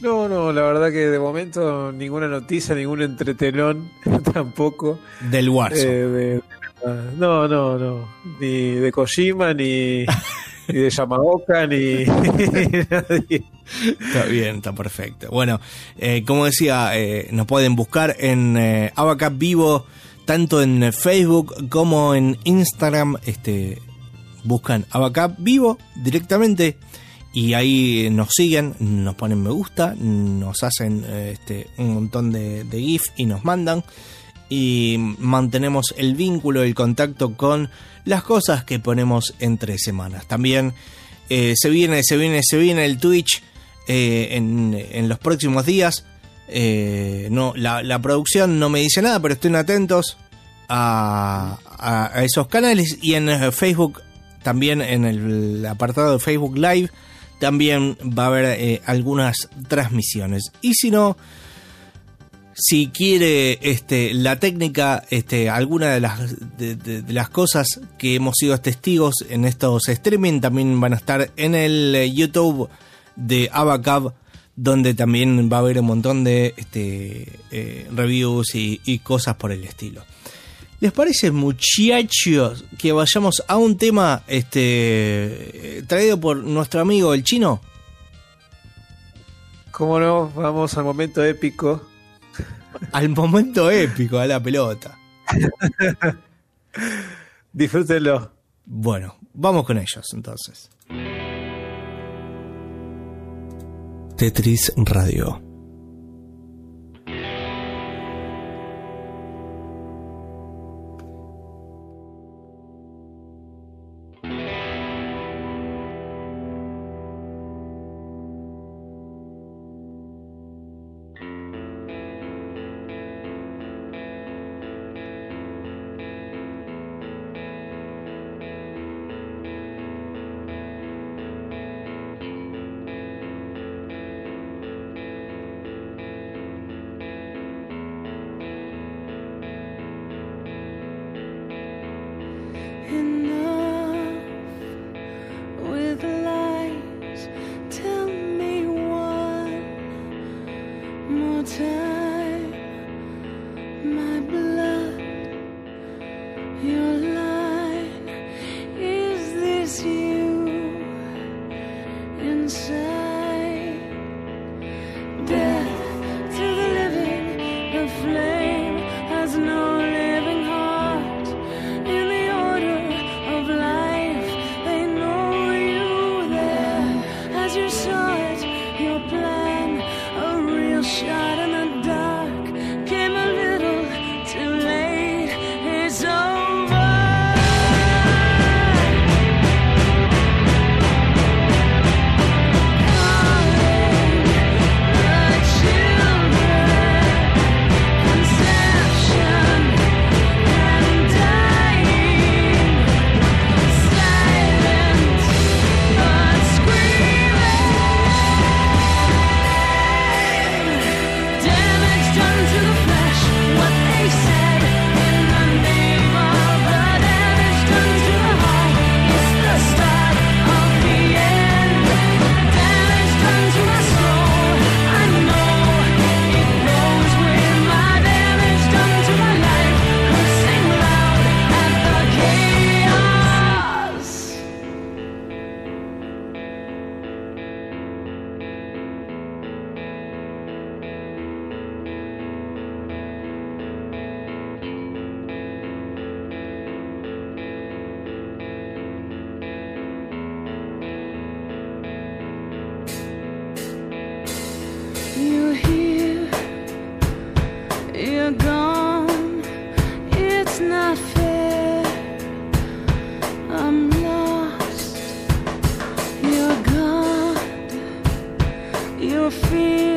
No, no, la verdad que de momento ninguna noticia, ningún entretelón [LAUGHS] tampoco.
Del
eh,
Warzone.
de- ah, no, no, no. Ni de Kojima, ni, [LAUGHS] ni de Yamaoka, ni. [LAUGHS]
Está bien, está perfecto. Bueno, eh, como decía, eh, nos pueden buscar en eh, Abacap Vivo, tanto en Facebook como en Instagram. Este, buscan Abacap Vivo directamente y ahí nos siguen, nos ponen me gusta, nos hacen eh, este, un montón de, de GIF y nos mandan. Y mantenemos el vínculo, el contacto con las cosas que ponemos entre semanas. También eh, se viene, se viene, se viene el Twitch eh, en, en los próximos días. Eh, no, la, producción no me dice nada, pero estén atentos a, a- esos canales. Y en Facebook, también en el apartado de Facebook Live, también va a haber algunas transmisiones. Y si no, si quiere este, la técnica, este, alguna de las, cosas que hemos sido testigos en estos streaming también van a estar en el eh, YouTube de Abacab, donde también va a haber un montón de este, eh, reviews y, cosas por el estilo. ¿Les parece, muchachos, que vayamos a un tema este, traído por nuestro amigo el chino?
¿Cómo no? Vamos al momento épico.
Al momento épico, a la pelota. [LAUGHS]
Disfrútenlo.
Bueno, vamos con ellos entonces.
Tetris Radio.
your
feet.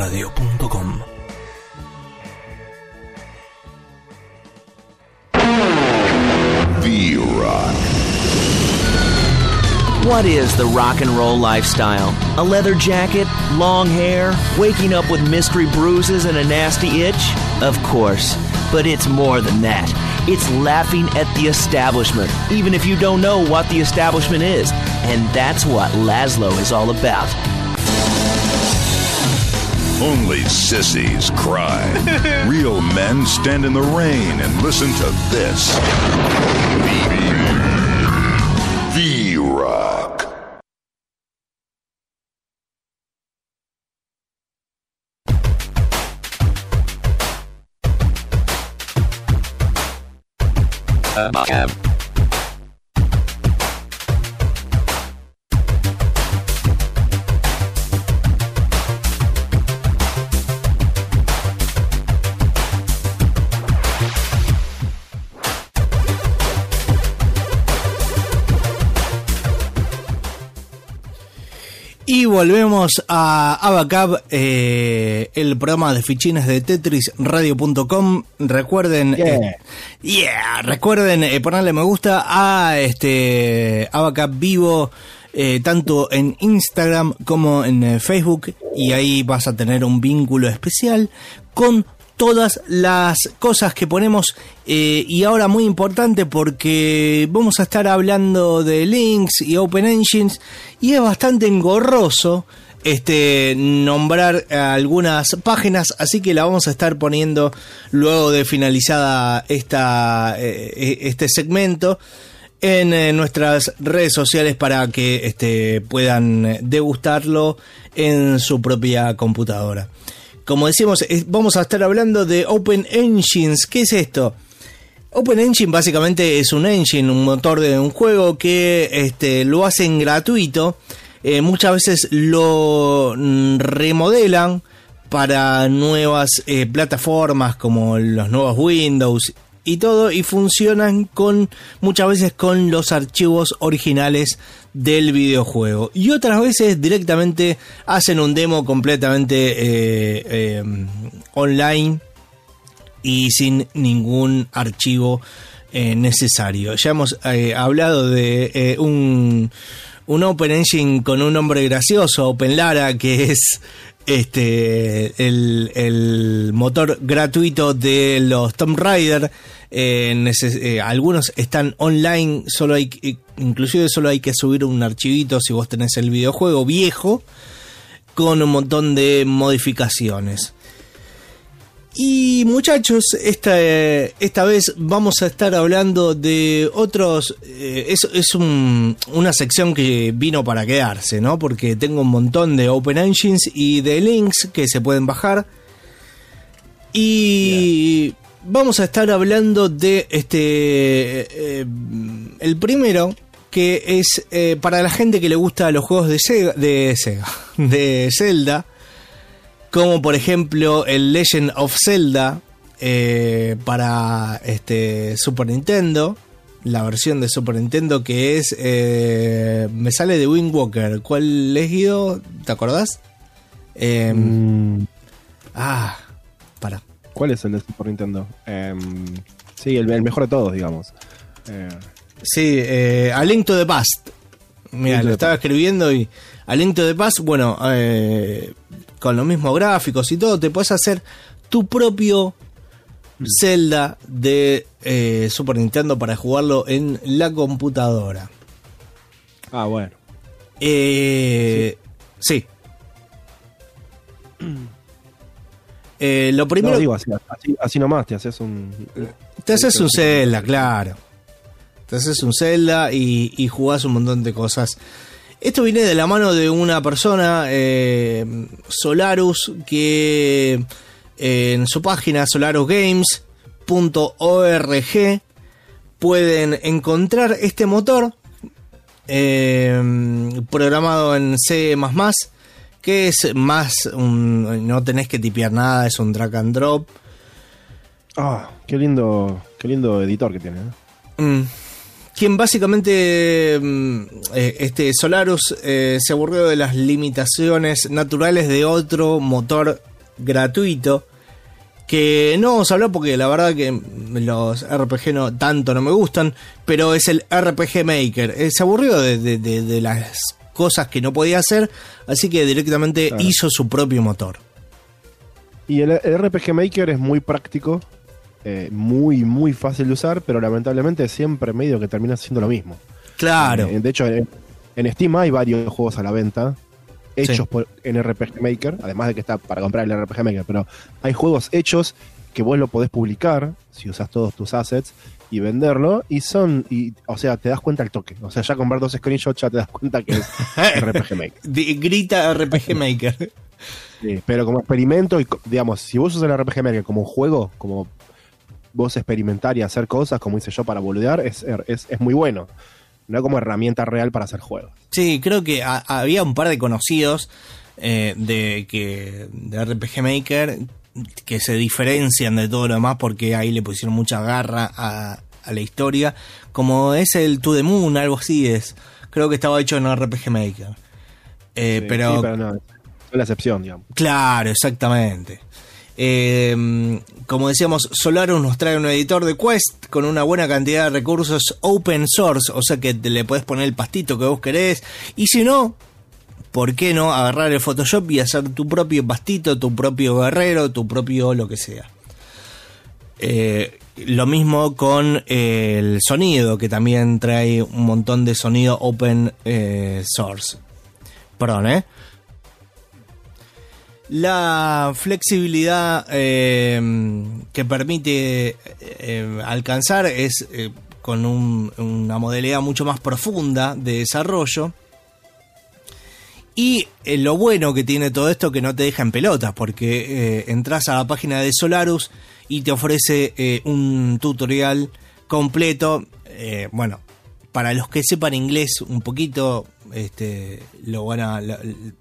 tetrisradio.com.
V-Rock.
What is the rock and roll lifestyle? A leather jacket, long hair, waking up with mystery bruises and a nasty itch? Of course. But it's more than that. It's laughing at the establishment, even if you don't know what the establishment is. And that's what Laszlo is all about.
Only sissies cry. [LAUGHS] Real men stand in the rain and listen to this. V-Rock.
Uh,
Macab. Volvemos a Abacab, eh, el programa de fichines de Tetris Radio.com. Recuerden,
Yeah.
eh, yeah, recuerden eh, ponerle me gusta a este Abacab Vivo, eh, tanto en Instagram como en eh, Facebook. Y ahí vas a tener un vínculo especial con todas las cosas que ponemos eh, y ahora muy importante porque vamos a estar hablando de links y open engines y es bastante engorroso este nombrar algunas páginas así que la vamos a estar poniendo luego de finalizada esta eh, este segmento en eh, nuestras redes sociales para que este, puedan degustarlo en su propia computadora. Como decimos, vamos a estar hablando de Open Engines. ¿Qué es esto? Open Engine básicamente es un engine, un motor de un juego que este, lo hacen gratuito. Eh, muchas veces lo mm, remodelan para nuevas eh, plataformas como los nuevos Windows y todo y funcionan con muchas veces con los archivos originales del videojuego y otras veces directamente hacen un demo completamente eh, eh, online y sin ningún archivo eh, necesario. Ya hemos hablado de un, un Open Engine con un nombre gracioso, OpenLara, que es este el, el motor gratuito de los Tomb Raider. Eh, eh, algunos están online, solo hay inclusive solo hay que subir un archivito si vos tenés el videojuego viejo con un montón de modificaciones. Y muchachos, esta, eh, esta vez vamos a estar hablando de otros... eh, es es un- una sección que vino para quedarse, ¿no? Porque tengo un montón de Open Engines y de links que se pueden bajar. Y vamos a estar hablando de este... eh, el primero, que es eh, para la gente que le gusta los juegos de Sega, de Sega, [LAUGHS] de Zelda como por ejemplo el Legend of Zelda eh, para este Super Nintendo, la versión de Super Nintendo que es eh, me sale de Wind Walker. ¿Cuál es Guido? ¿Te acordás? Eh,
Mm,
Ah, para.
¿Cuál es el de Super Nintendo? Em, sí, el, el mejor de todos, digamos. Eh,
Sí, eh, A Link to the Past. Mira, lo estaba escribiendo y A Link to the Past, bueno, eh, con los mismos gráficos y todo, te puedes hacer tu propio Zelda de eh, Super Nintendo para jugarlo en la computadora.
ah, bueno.
Eh, sí. [CLEARS THROAT] Eh, lo primero
No, digo, así, así, así nomás te haces un.
Te haces un Zelda, claro. Te haces un Zelda y, y jugás un montón de cosas. Esto viene de la mano de una persona, eh, Solarus, que eh, en su página solarusgames.org pueden encontrar este motor eh, programado en C++, que es más, un- no tenés que tipear nada, es un drag and drop.
Ah, qué lindo, qué lindo editor que tiene. ¿eh?
Mm. Quien básicamente, mm, eh, este Solarus, eh, se aburrió de las limitaciones naturales de otro motor gratuito. Que no vamos a hablar porque la verdad que los RPG no tanto no me gustan, pero es el RPG Maker. Se aburrió de, de- de- de las cosas que no podía hacer, así que directamente
Claro.
hizo su propio motor.
Y el, el RPG Maker es muy práctico, eh, muy, muy fácil de usar, pero lamentablemente siempre medio que termina siendo lo mismo.
Claro.
Eh, de hecho, en, en Steam hay varios juegos a la venta hechos
Sí.
por, en RPG Maker, además de que está para comprar el RPG Maker, pero hay juegos hechos que vos lo podés publicar si usas todos tus assets y venderlo y son y o sea te das cuenta al toque o sea ya comprar dos screenshots ya te das cuenta que es [LAUGHS] RPG Maker
Grita RPG [LAUGHS] Maker.
Sí, pero como experimento y digamos si vos usas el RPG Maker como un juego como vos experimentar y hacer cosas, como hice yo para boludear, es, es, es muy bueno. No como herramienta real para hacer juegos.
Sí, creo que ha- había un par de conocidos eh, de que de RPG Maker que se diferencian de todo lo demás porque ahí le pusieron mucha garra a, a la historia. Como es el To the Moon, algo así es. Creo que estaba hecho en RPG Maker. Eh,
Sí,
pero,
sí, pero no, es la excepción, digamos.
Claro, exactamente. Eh, como decíamos, Solarus nos trae un editor de Quest con una buena cantidad de recursos open source, o sea que te le puedes poner el pastito que vos querés. Y si no, ¿por qué no agarrar el Photoshop y hacer tu propio pastito, tu propio guerrero, tu propio lo que sea? Eh, lo mismo con eh, el sonido, que también trae un montón de sonido open eh, source. Perdón, ¿eh? La flexibilidad que permite alcanzar es con un- una modalidad mucho más profunda de desarrollo. Y eh, lo bueno que tiene todo esto que no te deja en pelotas, porque eh, entras a la página de Solarus y te ofrece eh, un tutorial completo. bueno, para los que sepan inglés un poquito, este, lo van a,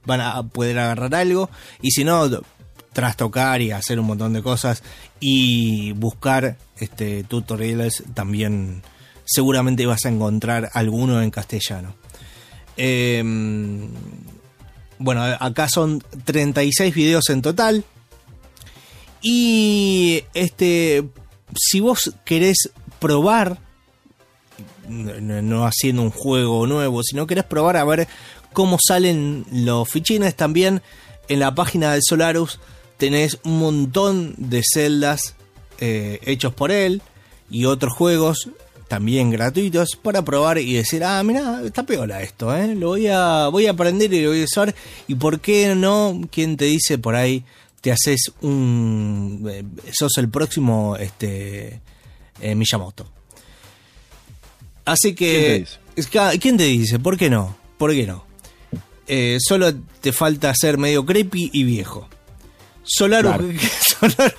van a poder agarrar algo. Y si no, trastocar y hacer un montón de cosas y buscar este, tutoriales también seguramente vas a encontrar alguno en castellano. Em, bueno, acá son 36 videos en total. Y este, si vos querés probar, no, haciendo un juego nuevo, sino querés probar a ver cómo salen los fichines, también en la página de Solarus tenés un montón de celdas eh, hechos por él y otros juegos también gratuitos para probar y decir, ah, mira, está peor esto, ¿eh? lo voy a, voy a aprender y lo voy a usar. ¿Y por qué no? ¿Quién te dice por ahí? Te haces un... eh, sos el próximo este, eh, Miyamoto. Así que...
¿Quién te dice?
¿Quién te dice? ¿Por qué no? ¿Por qué no? Eh, solo te falta ser medio creepy y viejo. Solarus,
Claro. [LAUGHS]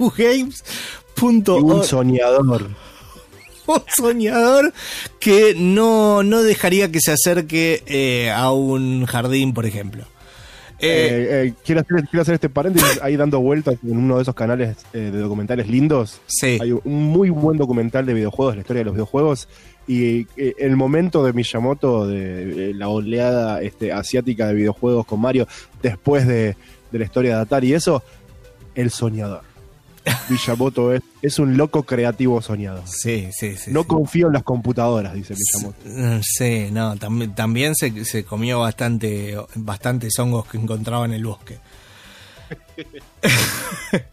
Y un soñador.
Un [LAUGHS] soñador que no, no dejaría que se acerque eh, a un jardín, por ejemplo. Eh,
Eh, quiero, hacer, quiero hacer este paréntesis ahí dando vueltas en uno de esos canales de documentales lindos.
Sí.
Hay un muy buen documental de videojuegos, la historia de los videojuegos. Y el momento de Miyamoto, de, la oleada este, asiática de videojuegos con Mario, después de, de la historia de Atari y eso, el soñador. Miyamoto es, es un loco creativo soñador.
sí, sí, sí.
No
sí.
confío en las computadoras, dice Miyamoto.
Mm, Sí, no, también, también se, se comió bastante, bastantes hongos que encontraba en el bosque. [LAUGHS]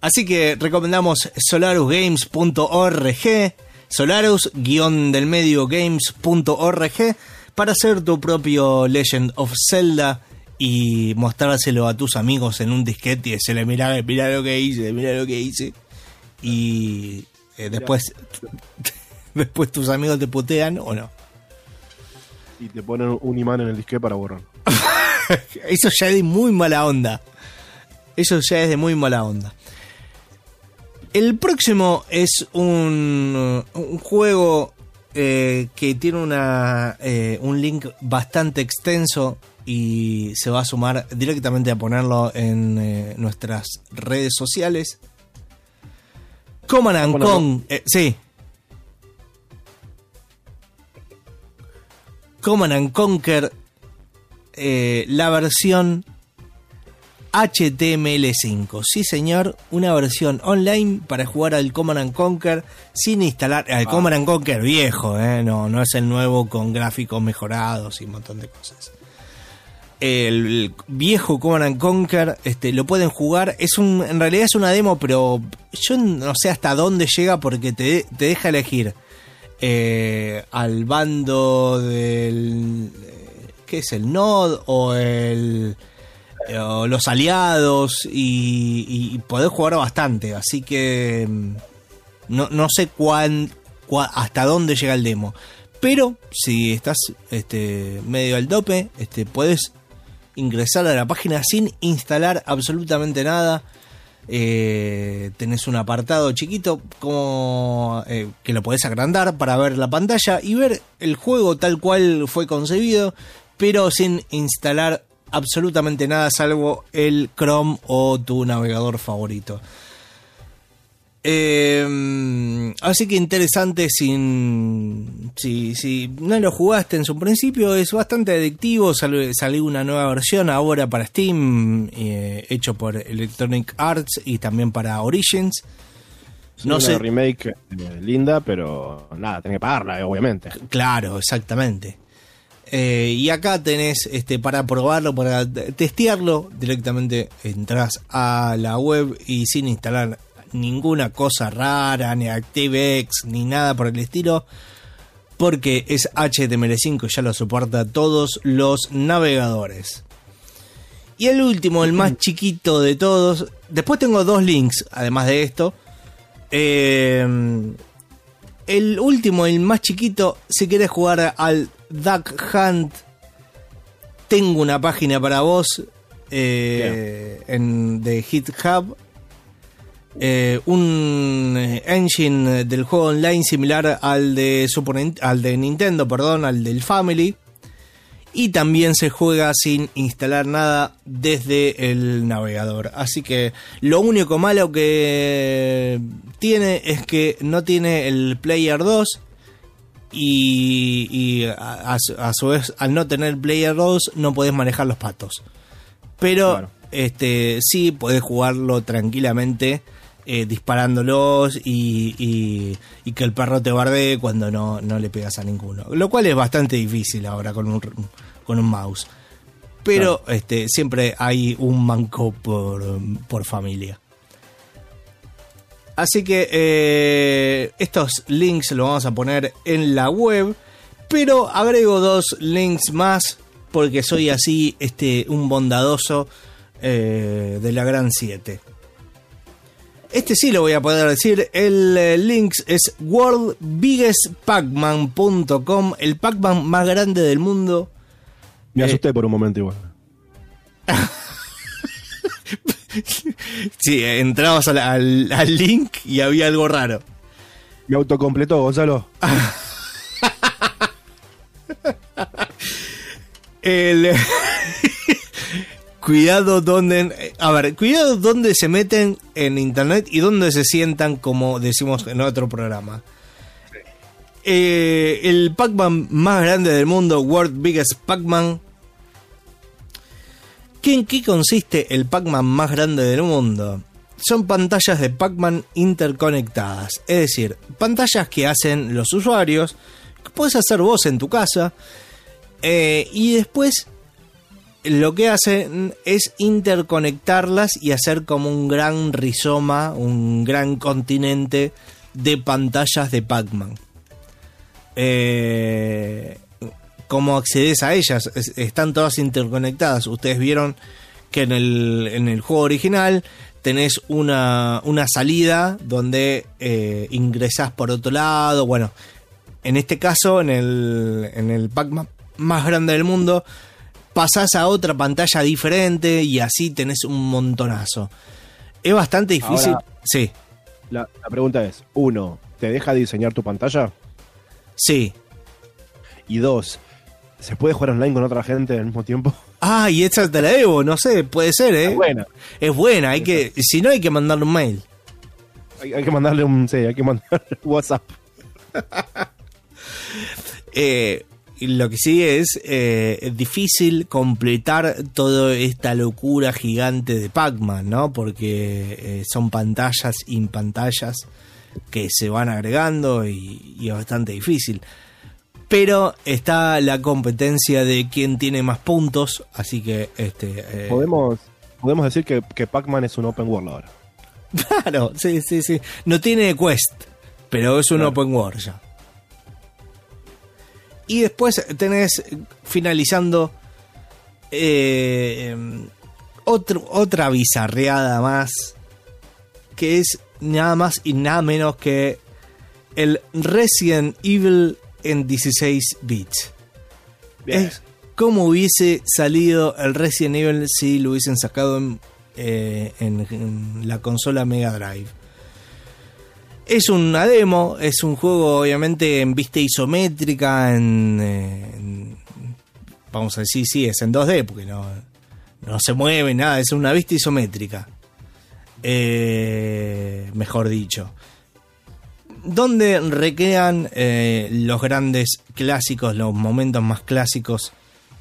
Así que recomendamos solarusgames.org, solarus-del medio games.org para hacer tu propio Legend of Zelda y mostrárselo a tus amigos en un disquete y decirle, mira, mira lo que hice, mira lo que hice. Y eh, después, [LAUGHS] después tus amigos te putean o no.
Y te ponen un imán en el disque para borrar. [LAUGHS]
Eso ya es de muy mala onda. Eso ya es de muy mala onda. El próximo es un, un juego eh, que tiene una, eh, un link bastante extenso y se va a sumar directamente a ponerlo en eh, nuestras redes sociales. Command and
Bueno,
Con- eh, sí. Command and Conquer eh, la versión HTML5. Sí, señor, una versión online para jugar al Command and Conquer sin instalar al Command and Conquer viejo, eh, no, no es el nuevo con gráficos mejorados y un montón de cosas. El, viejo Command and Conquer este, lo pueden jugar. Es un, en realidad es una demo, pero yo no sé hasta dónde llega porque te, te deja elegir eh, al bando del. ¿Qué es el Nod? O el. los aliados. Y, y podés jugar bastante. Así que. mm, No, no sé cuán, hasta dónde llega el demo. Pero si estás este, medio al tope, este, puedes ingresar a la página sin instalar absolutamente nada. eh, tenés un apartado chiquito como eh, que lo podés agrandar para ver la pantalla y ver el juego tal cual fue concebido, pero sin instalar absolutamente nada salvo el Chrome o tu navegador favorito. Eh, así que interesante sin, si, si no lo jugaste en su principio es bastante adictivo salió, salió una nueva versión ahora para Steam eh, hecho por Electronic Arts y también para Origins
No
no
una
sé
remake eh, linda, pero nada, tenés que pagarla, eh, obviamente.
Claro, exactamente. Y acá tenés este para probarlo, para testearlo, directamente entras a la web y sin instalar ninguna cosa rara, ni ActiveX, ni nada por el estilo, porque es HTML5 y ya lo soporta todos los navegadores. Y el último, el más [LAUGHS] chiquito de todos, después tengo dos links, además de esto. Eh, el último, el más chiquito, si querés jugar al Duck Hunt, tengo una página para vos eh, en, de GitHub. Eh, un engine del juego online similar al de, Super al de Nintendo, perdón, al del Family. Y también se juega sin instalar nada desde el navegador. Así que lo único malo que tiene es que no tiene el Player 2. Y, y a, su- a su vez, al no tener Player 2, no podés manejar los patos. Pero
Claro.
este sí podés jugarlo tranquilamente. Eh, disparándolos y, y- y que el perro te bardee cuando no, no le pegas a ninguno. Lo cual es bastante difícil ahora con un, con un mouse. Pero este, siempre hay un manco por, por familia. Así que eh, estos links los vamos a poner en la web. Pero agrego dos links más porque soy así, este, un bondadoso eh, de la Gran 7. Este sí lo voy a poder decir. El eh, link es worldbiggestpacman.com, el Pac-Man más grande del mundo.
Me
Eh.
asusté por un momento igual. [LAUGHS]
Sí, entrabas al, al- al link y había algo raro.
Me autocompletó, Gonzalo. [LAUGHS]
El- [LAUGHS] cuidado donde. A ver, cuidado donde se meten en internet y donde se sientan, como decimos en otro programa. Eh, el Pac-Man más grande del mundo, World Biggest Pac-Man. ¿Qué- ¿En qué consiste el Pac-Man más grande del mundo? Son pantallas de Pac-Man interconectadas, es decir, pantallas que hacen los usuarios, que puedes hacer vos en tu casa, eh, y después lo que hacen es interconectarlas y hacer como un gran rizoma, un gran continente de pantallas de Pac-Man. Eh, ¿Cómo accedes a ellas? Es- están todas interconectadas. Ustedes vieron que en el, en el juego original tenés una, una salida donde eh, ingresás por otro lado. Bueno, en este caso, en el, en el Pac-Man más grande del mundo, pasás a otra pantalla diferente y así tenés un montonazo. Es bastante difícil.
Ahora-
sí,
La, la pregunta es, uno, ¿te deja diseñar tu pantalla?
sí.
Y dos, ¿se puede jugar online con otra gente al mismo tiempo? [LAUGHS]
Ah, y esa te la debo, no sé, puede ser, ¿eh?
Es buena.
Es buena, hay que, si no hay que mandarle un mail.
Hay, hay que mandarle un, sí, hay que mandarle [LAUGHS] WhatsApp.
Eh, lo que sí es eh, difícil completar toda esta locura gigante de Pac-Man, ¿no? Porque eh, son pantallas y pantallas que se van agregando y, y es bastante difícil. Pero está la competencia de quién tiene más puntos, así que este eh,
Podemos, podemos decir que, que Pac-Man es un open world ahora. [LAUGHS]
Claro, sí, sí, sí. No tiene quest, pero es un
Claro.
open world ya. Y después tenés, finalizando, eh, otro- otra bizarreada más, que es nada más y nada menos que el Resident Evil en 16 bits.
Bien.
Es como hubiese salido el Resident Evil si lo hubiesen sacado en eh, en, en la consola Mega Drive. Es una demo, es un juego obviamente en vista isométrica, en, vamos a decir, sí, es en 2D, porque no, no se mueve nada, es una vista isométrica. Eh, mejor dicho. Donde recrean eh, los grandes clásicos, los momentos más clásicos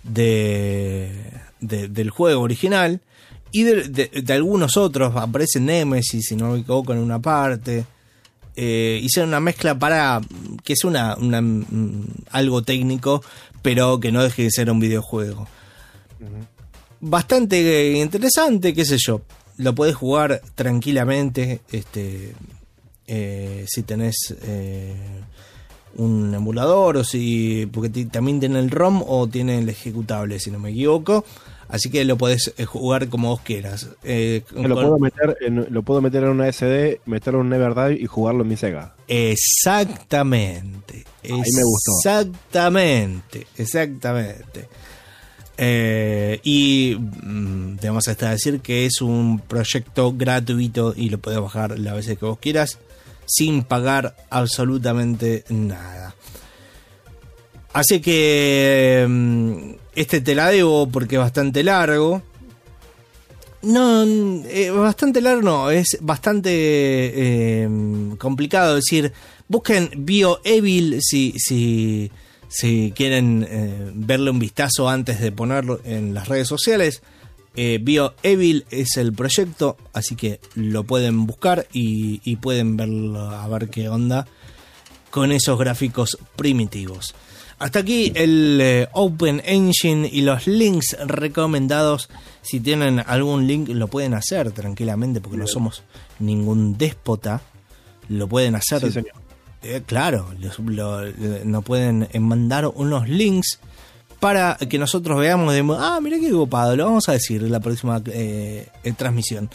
de, de- del juego original. Y de- de algunos otros, aparece Nemesis, si no me equivoco, en una parte. Eh, hicieron una mezcla para que es una, una- mm, algo técnico, pero que no deje de ser un videojuego. Bastante eh, interesante, qué sé yo. Lo podés jugar tranquilamente. Este, eh, si tenés eh, un emulador o si. Porque también tiene el ROM o tiene el ejecutable, si no me equivoco. Así que lo podés eh, jugar como vos quieras. Eh,
lo
con-
puedo meter en, lo puedo meter en una SD, meterlo en un Everdrive y jugarlo en mi Sega.
Exactamente.
me gustó.
Exactamente. Exactamente. Eh, y mm, vamos a estar a decir que es un proyecto gratuito y lo puedes bajar las veces que vos quieras sin pagar absolutamente nada. Así que mm, este te la debo porque es bastante largo. No, eh, bastante largo no, es bastante eh, complicado decir. Busquen BioEvil si, si, si quieren eh, verle un vistazo antes de ponerlo en las redes sociales. Eh, BioEvil es el proyecto, así que lo pueden buscar y, y pueden verlo a ver qué onda con esos gráficos primitivos. Hasta aquí el eh, Open Engine y los links recomendados. Si tienen algún link lo pueden hacer tranquilamente porque no somos ningún déspota. Lo pueden hacer.
Sí, señor.
Eh, claro, los- lo- lo- nos pueden eh, mandar unos links para que nosotros veamos de ah mira qué copado lo vamos a decir en la próxima eh, eh, transmisión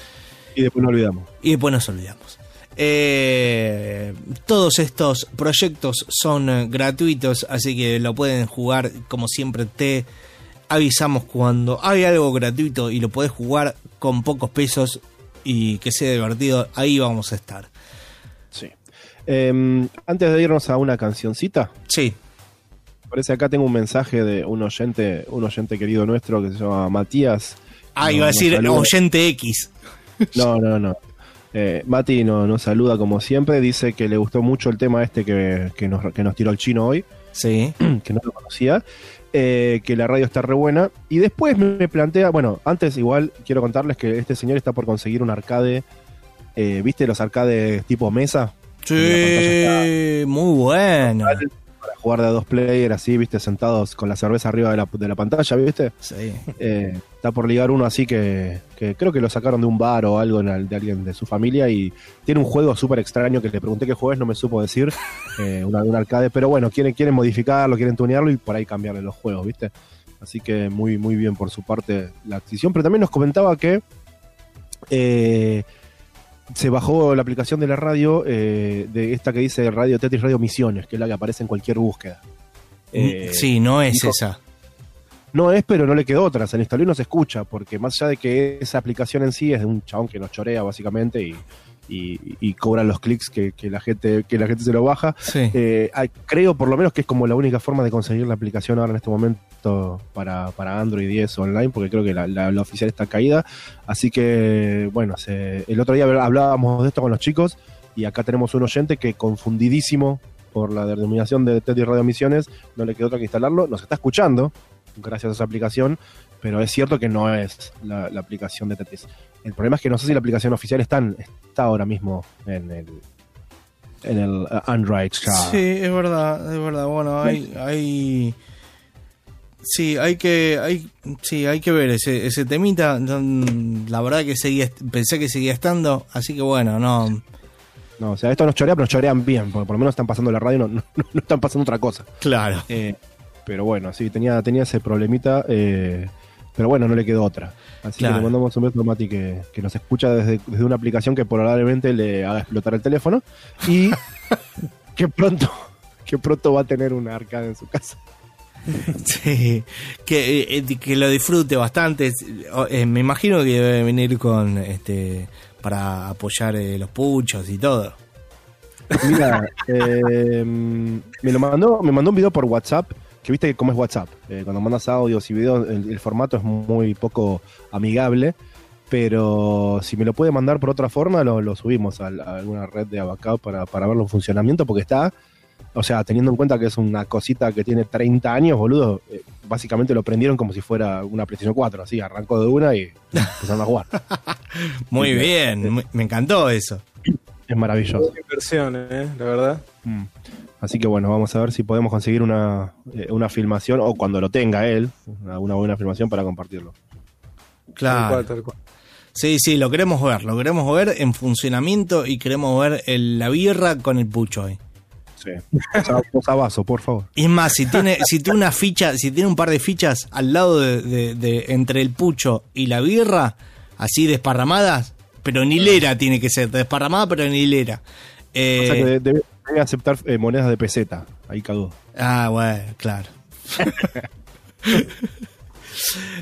Y después no olvidamos.
y después nos olvidamos. Eh, todos estos proyectos son eh, gratuitos, así que lo pueden jugar como siempre te avisamos cuando hay algo gratuito y lo podés jugar con pocos pesos y que sea divertido, ahí vamos a estar.
Sí. Eh, antes de irnos a una cancioncita,
Sí,
parece acá tengo un mensaje de un oyente, un oyente querido nuestro que se llama Matías.
ah, iba a decir
saluda.
oyente X.
No, no, no. Eh, Mati no- nos saluda como siempre, dice que le gustó mucho el tema este que, que nos, que nos tiró el chino hoy,
Sí, [CLEARS THROAT]
que no lo conocía, eh, que la radio está re buena. Y después me, me plantea, bueno, antes igual quiero contarles que este señor está por conseguir un arcade, eh, ¿viste los arcades tipo mesa?
sí, muy bueno.
Para jugar de a dos players así, ¿viste? Sentados con la cerveza arriba de la, de la pantalla, ¿viste?
Sí.
Eh, está por ligar uno así que, que creo que lo sacaron de un bar o algo de alguien de su familia y tiene un juego súper extraño que le pregunté qué juego es, no me supo decir, [LAUGHS] eh, un arcade, pero bueno, quieren, quieren modificarlo, quieren tunearlo y por ahí cambiarle los juegos, ¿viste? Así que muy, muy bien por su parte la adquisición, pero también nos comentaba que eh, se bajó la aplicación de la radio, eh, de esta que dice Radio Tetris Radio Misiones, que es la que aparece en cualquier búsqueda. Eh,
sí, no es
dijo-
esa.
no es, pero no le quedó otra. Se instaló y no se escucha, porque más allá de que esa aplicación en sí es de un chabón que nos chorea básicamente y, y, y cobra los clics que, que la gente que la gente se lo baja.
Sí.
Eh, creo por lo menos que es como la única forma de conseguir la aplicación ahora en este momento para, para Android 10 online, porque creo que la, la- la oficial está caída. Así que, bueno, se- el otro día hablábamos de esto con los chicos y acá tenemos un oyente que confundidísimo por la denominación de Tetris Radio Misiones, no le quedó otra que instalarlo, nos está escuchando gracias a esa aplicación, pero es cierto que no es la, la aplicación de Tetris. El problema es que no sé si la aplicación oficial está, en- está ahora mismo en el en el uh, Android.
Sí, es verdad, es verdad. Bueno, hay, hay, sí, hay que, hay, sí, hay que ver ese, ese temita. Mm, La verdad que seguía, pensé que seguía estando, así que bueno, no,
No, o sea, esto nos chorea, pero nos chorean bien, porque por lo menos están pasando la radio, no, no, [LAUGHS] no están pasando otra cosa.
claro.
Eh, pero bueno, sí, tenía, tenía ese problemita, eh, pero bueno, no le quedó otra. Así
Claro.
que le mandamos un beso a Mati que, que nos escucha desde, desde una aplicación que probablemente le haga explotar el teléfono y [LAUGHS] que pronto, que pronto va a tener una arcade en su casa. [LAUGHS]
Sí, que, eh, que lo disfrute bastante. Eh, me imagino que debe venir con este para apoyar eh, los puchos y todo.
Mira, [LAUGHS] eh, me lo mandó, me mandó un video por WhatsApp, que viste cómo es WhatsApp. Eh, cuando mandas audios y videos, el, formato es muy poco amigable. Pero si me lo puede mandar por otra forma, lo, subimos a, alguna red de Abacao para, para verlo en funcionamiento, porque está, o sea, teniendo en cuenta que es una cosita que tiene 30 años, boludo, eh, básicamente lo prendieron como si fuera una PlayStation 4, así, arrancó de una y empezaron a jugar. [LAUGHS]
Muy bien, muy- me encantó eso.
Es maravilloso.
Inversión, ¿eh? La verdad.
Mm. Así que bueno, vamos a ver si podemos conseguir una, eh, una filmación o cuando lo tenga él, una, una buena filmación para compartirlo.
Tal
Claro.
cual, tal cual.
Sí, sí, lo queremos ver, lo queremos ver en funcionamiento y queremos ver el- la birra con el pucho ahí.
Sí. Posavasos, por favor.
Y es más, si tiene, si tiene una ficha, si tiene un par de fichas al lado de, de- de- entre el pucho y la birra, así desparramadas, pero en hilera tiene que ser, desparramada pero en hilera. Eh,
O sea que de- debe, debe aceptar eh, monedas de peseta. Ahí cagó.
Ah, bueno, claro.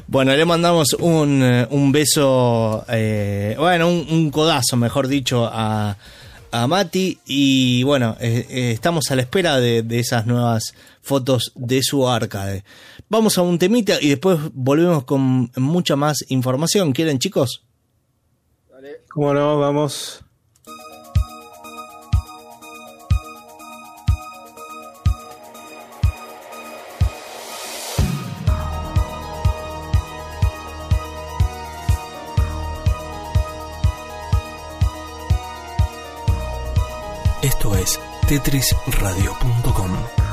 bueno, le mandamos un, eh, un beso, eh, bueno, un, un codazo, mejor dicho, a, a Mati. Y bueno, eh, eh, estamos a la espera de, de esas nuevas fotos de su arcade. Vamos a un temita y después volvemos con mucha más información. ¿Quieren, chicos?
¿Cómo no? Vamos.
tetrisradio.com.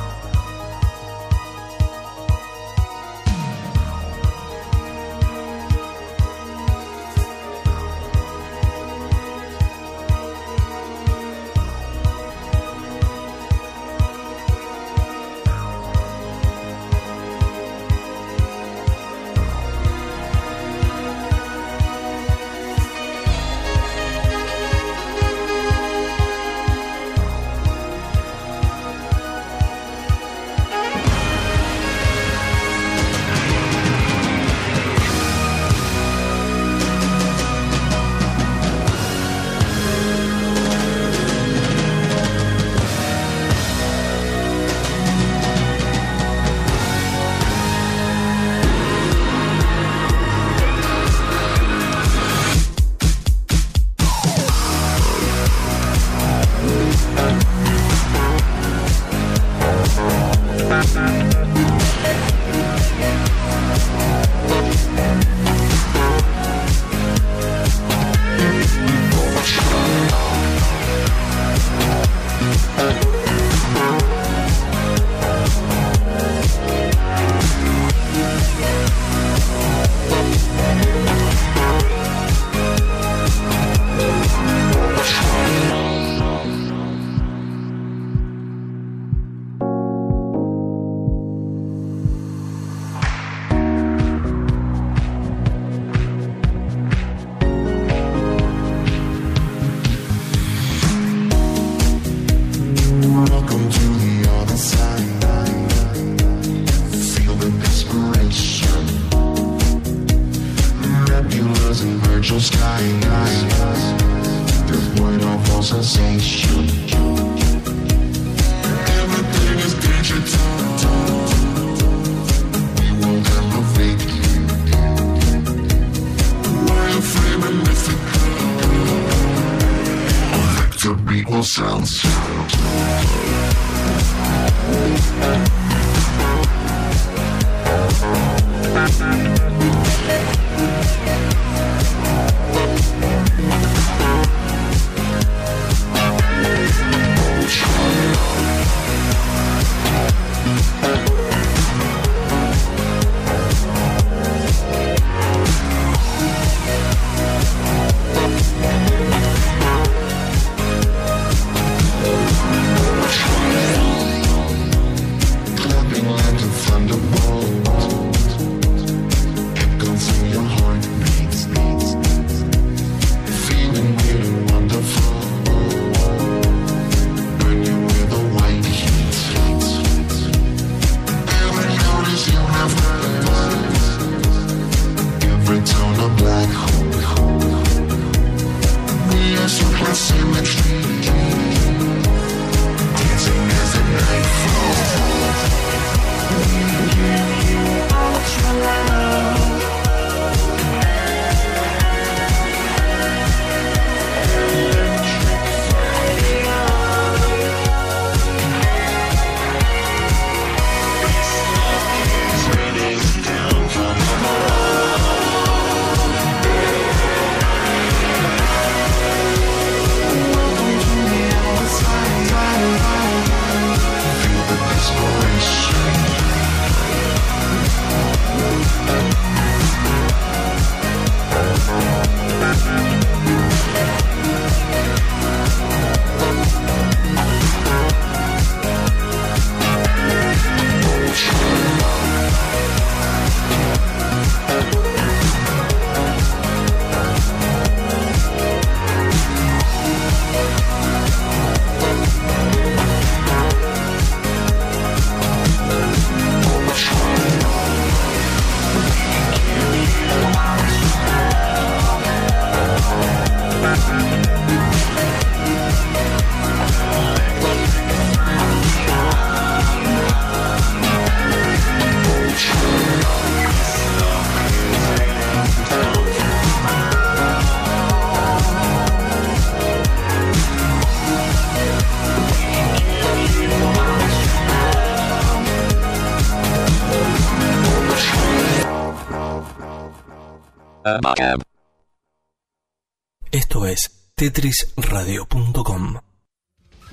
tetrisradio.com.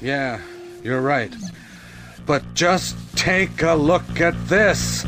Yeah, you're right. But just take a look at this.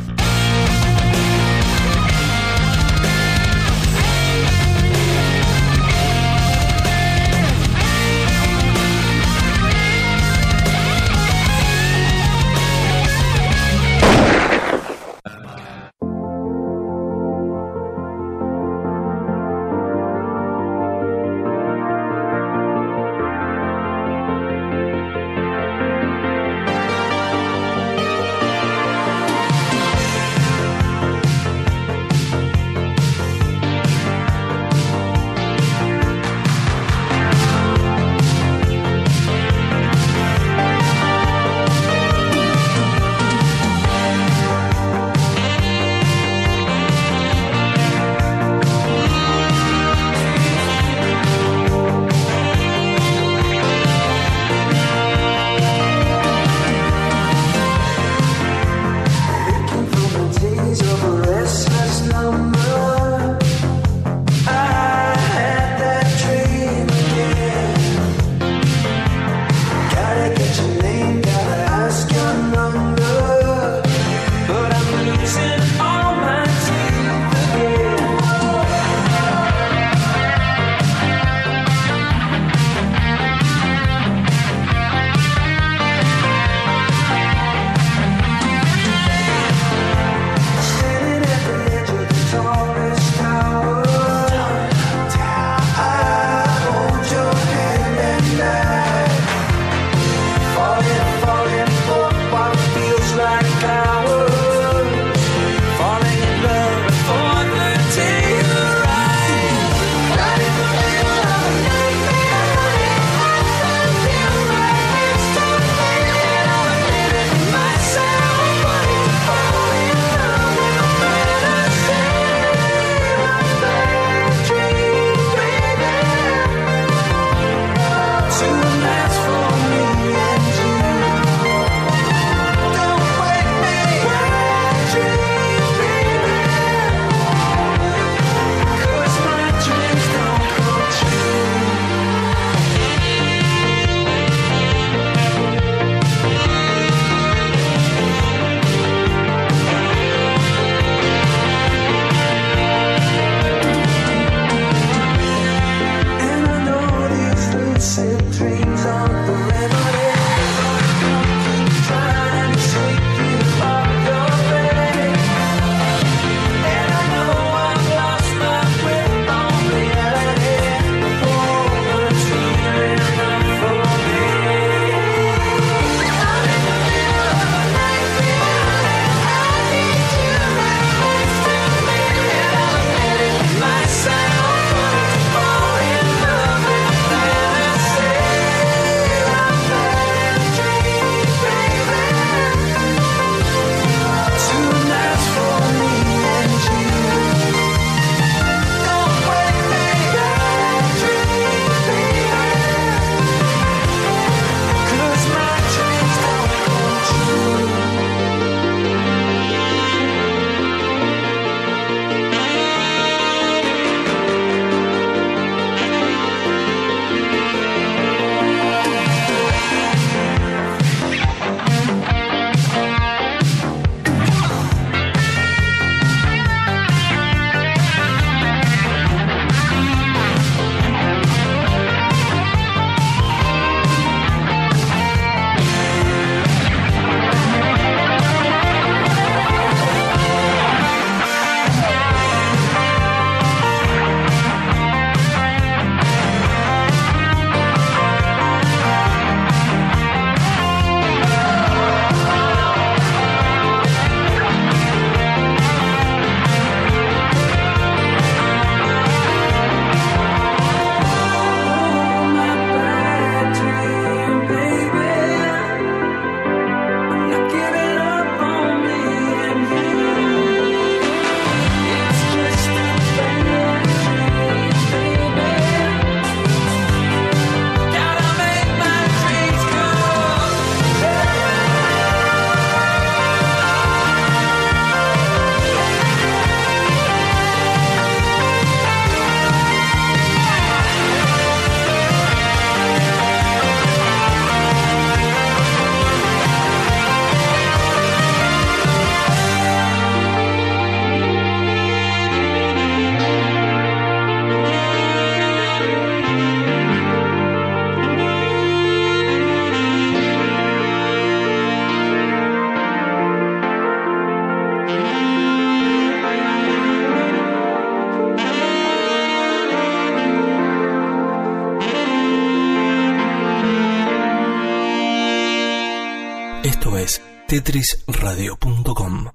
tetrisradio.com.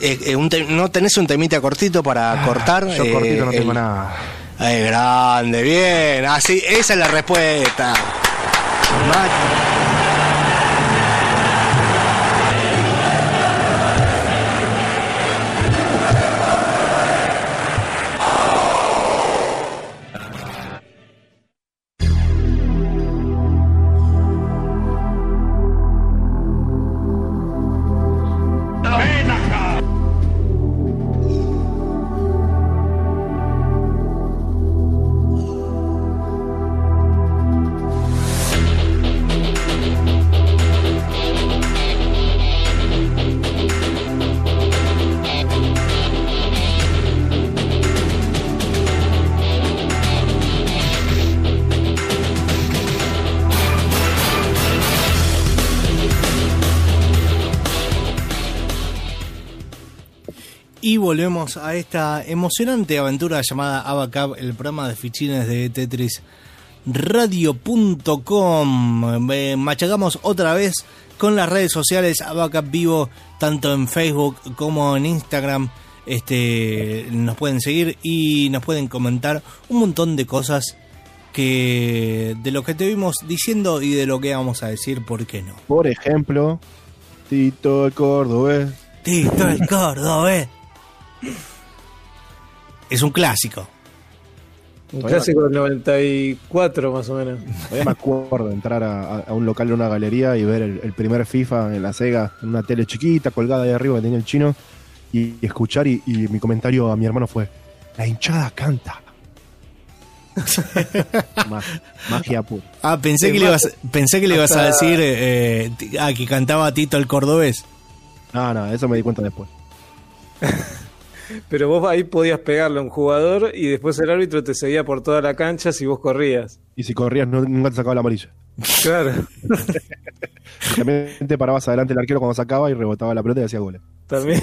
Eh, eh, un te- ¿No tenés un temita cortito para cortar?
Yo
Eh,
cortito no
el-
tengo nada.
Ay, grande, bien. Así, esa es la respuesta. Volvemos a esta emocionante aventura llamada Abacab, el programa de fichines de Tetris radio.com. Eh, machacamos otra vez con las redes sociales Abacab Vivo, tanto en Facebook como en Instagram. Este, nos pueden seguir y nos pueden comentar un montón de cosas que de lo que te vimos diciendo y de lo que vamos a decir, ¿por qué no?
Por ejemplo, Tito el Cordobés.
Tito el Cordobés. Es un clásico.
Un clásico del 94 más o menos.
Todavía me acuerdo de entrar a, un local de una galería y ver el, el primer FIFA en la Sega, en una tele chiquita colgada ahí arriba que tenía el chino, y, y escuchar y, y mi comentario a mi hermano fue, la hinchada canta. [LAUGHS] Ma- magia pura.
Ah, pensé que, le ibas, pensé que le ibas a decir eh, ah, que cantaba Tito el Cordobés.
No, no, eso me di cuenta después. [LAUGHS]
Pero vos ahí podías pegarle a un jugador y después el árbitro te seguía por toda la cancha si vos corrías.
Y si corrías, no- nunca te sacaba la amarilla.
Claro, [LAUGHS]
también te parabas adelante el arquero cuando sacaba y rebotaba la pelota y hacía goles.
también.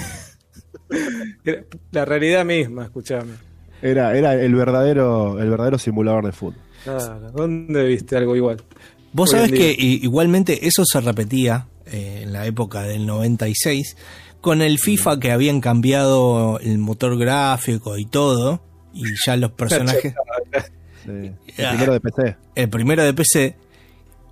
La realidad misma, escuchame.
Era, era el verdadero, el verdadero simulador de fútbol.
Claro, ¿dónde viste algo igual?
Vos
Hoy
sabés que igualmente eso se repetía eh, en la época del 96 con el FIFA que habían cambiado el motor gráfico y todo y ya los [LAUGHS] personajes
Sí. [LAUGHS] El primero de PC.
el primero de PC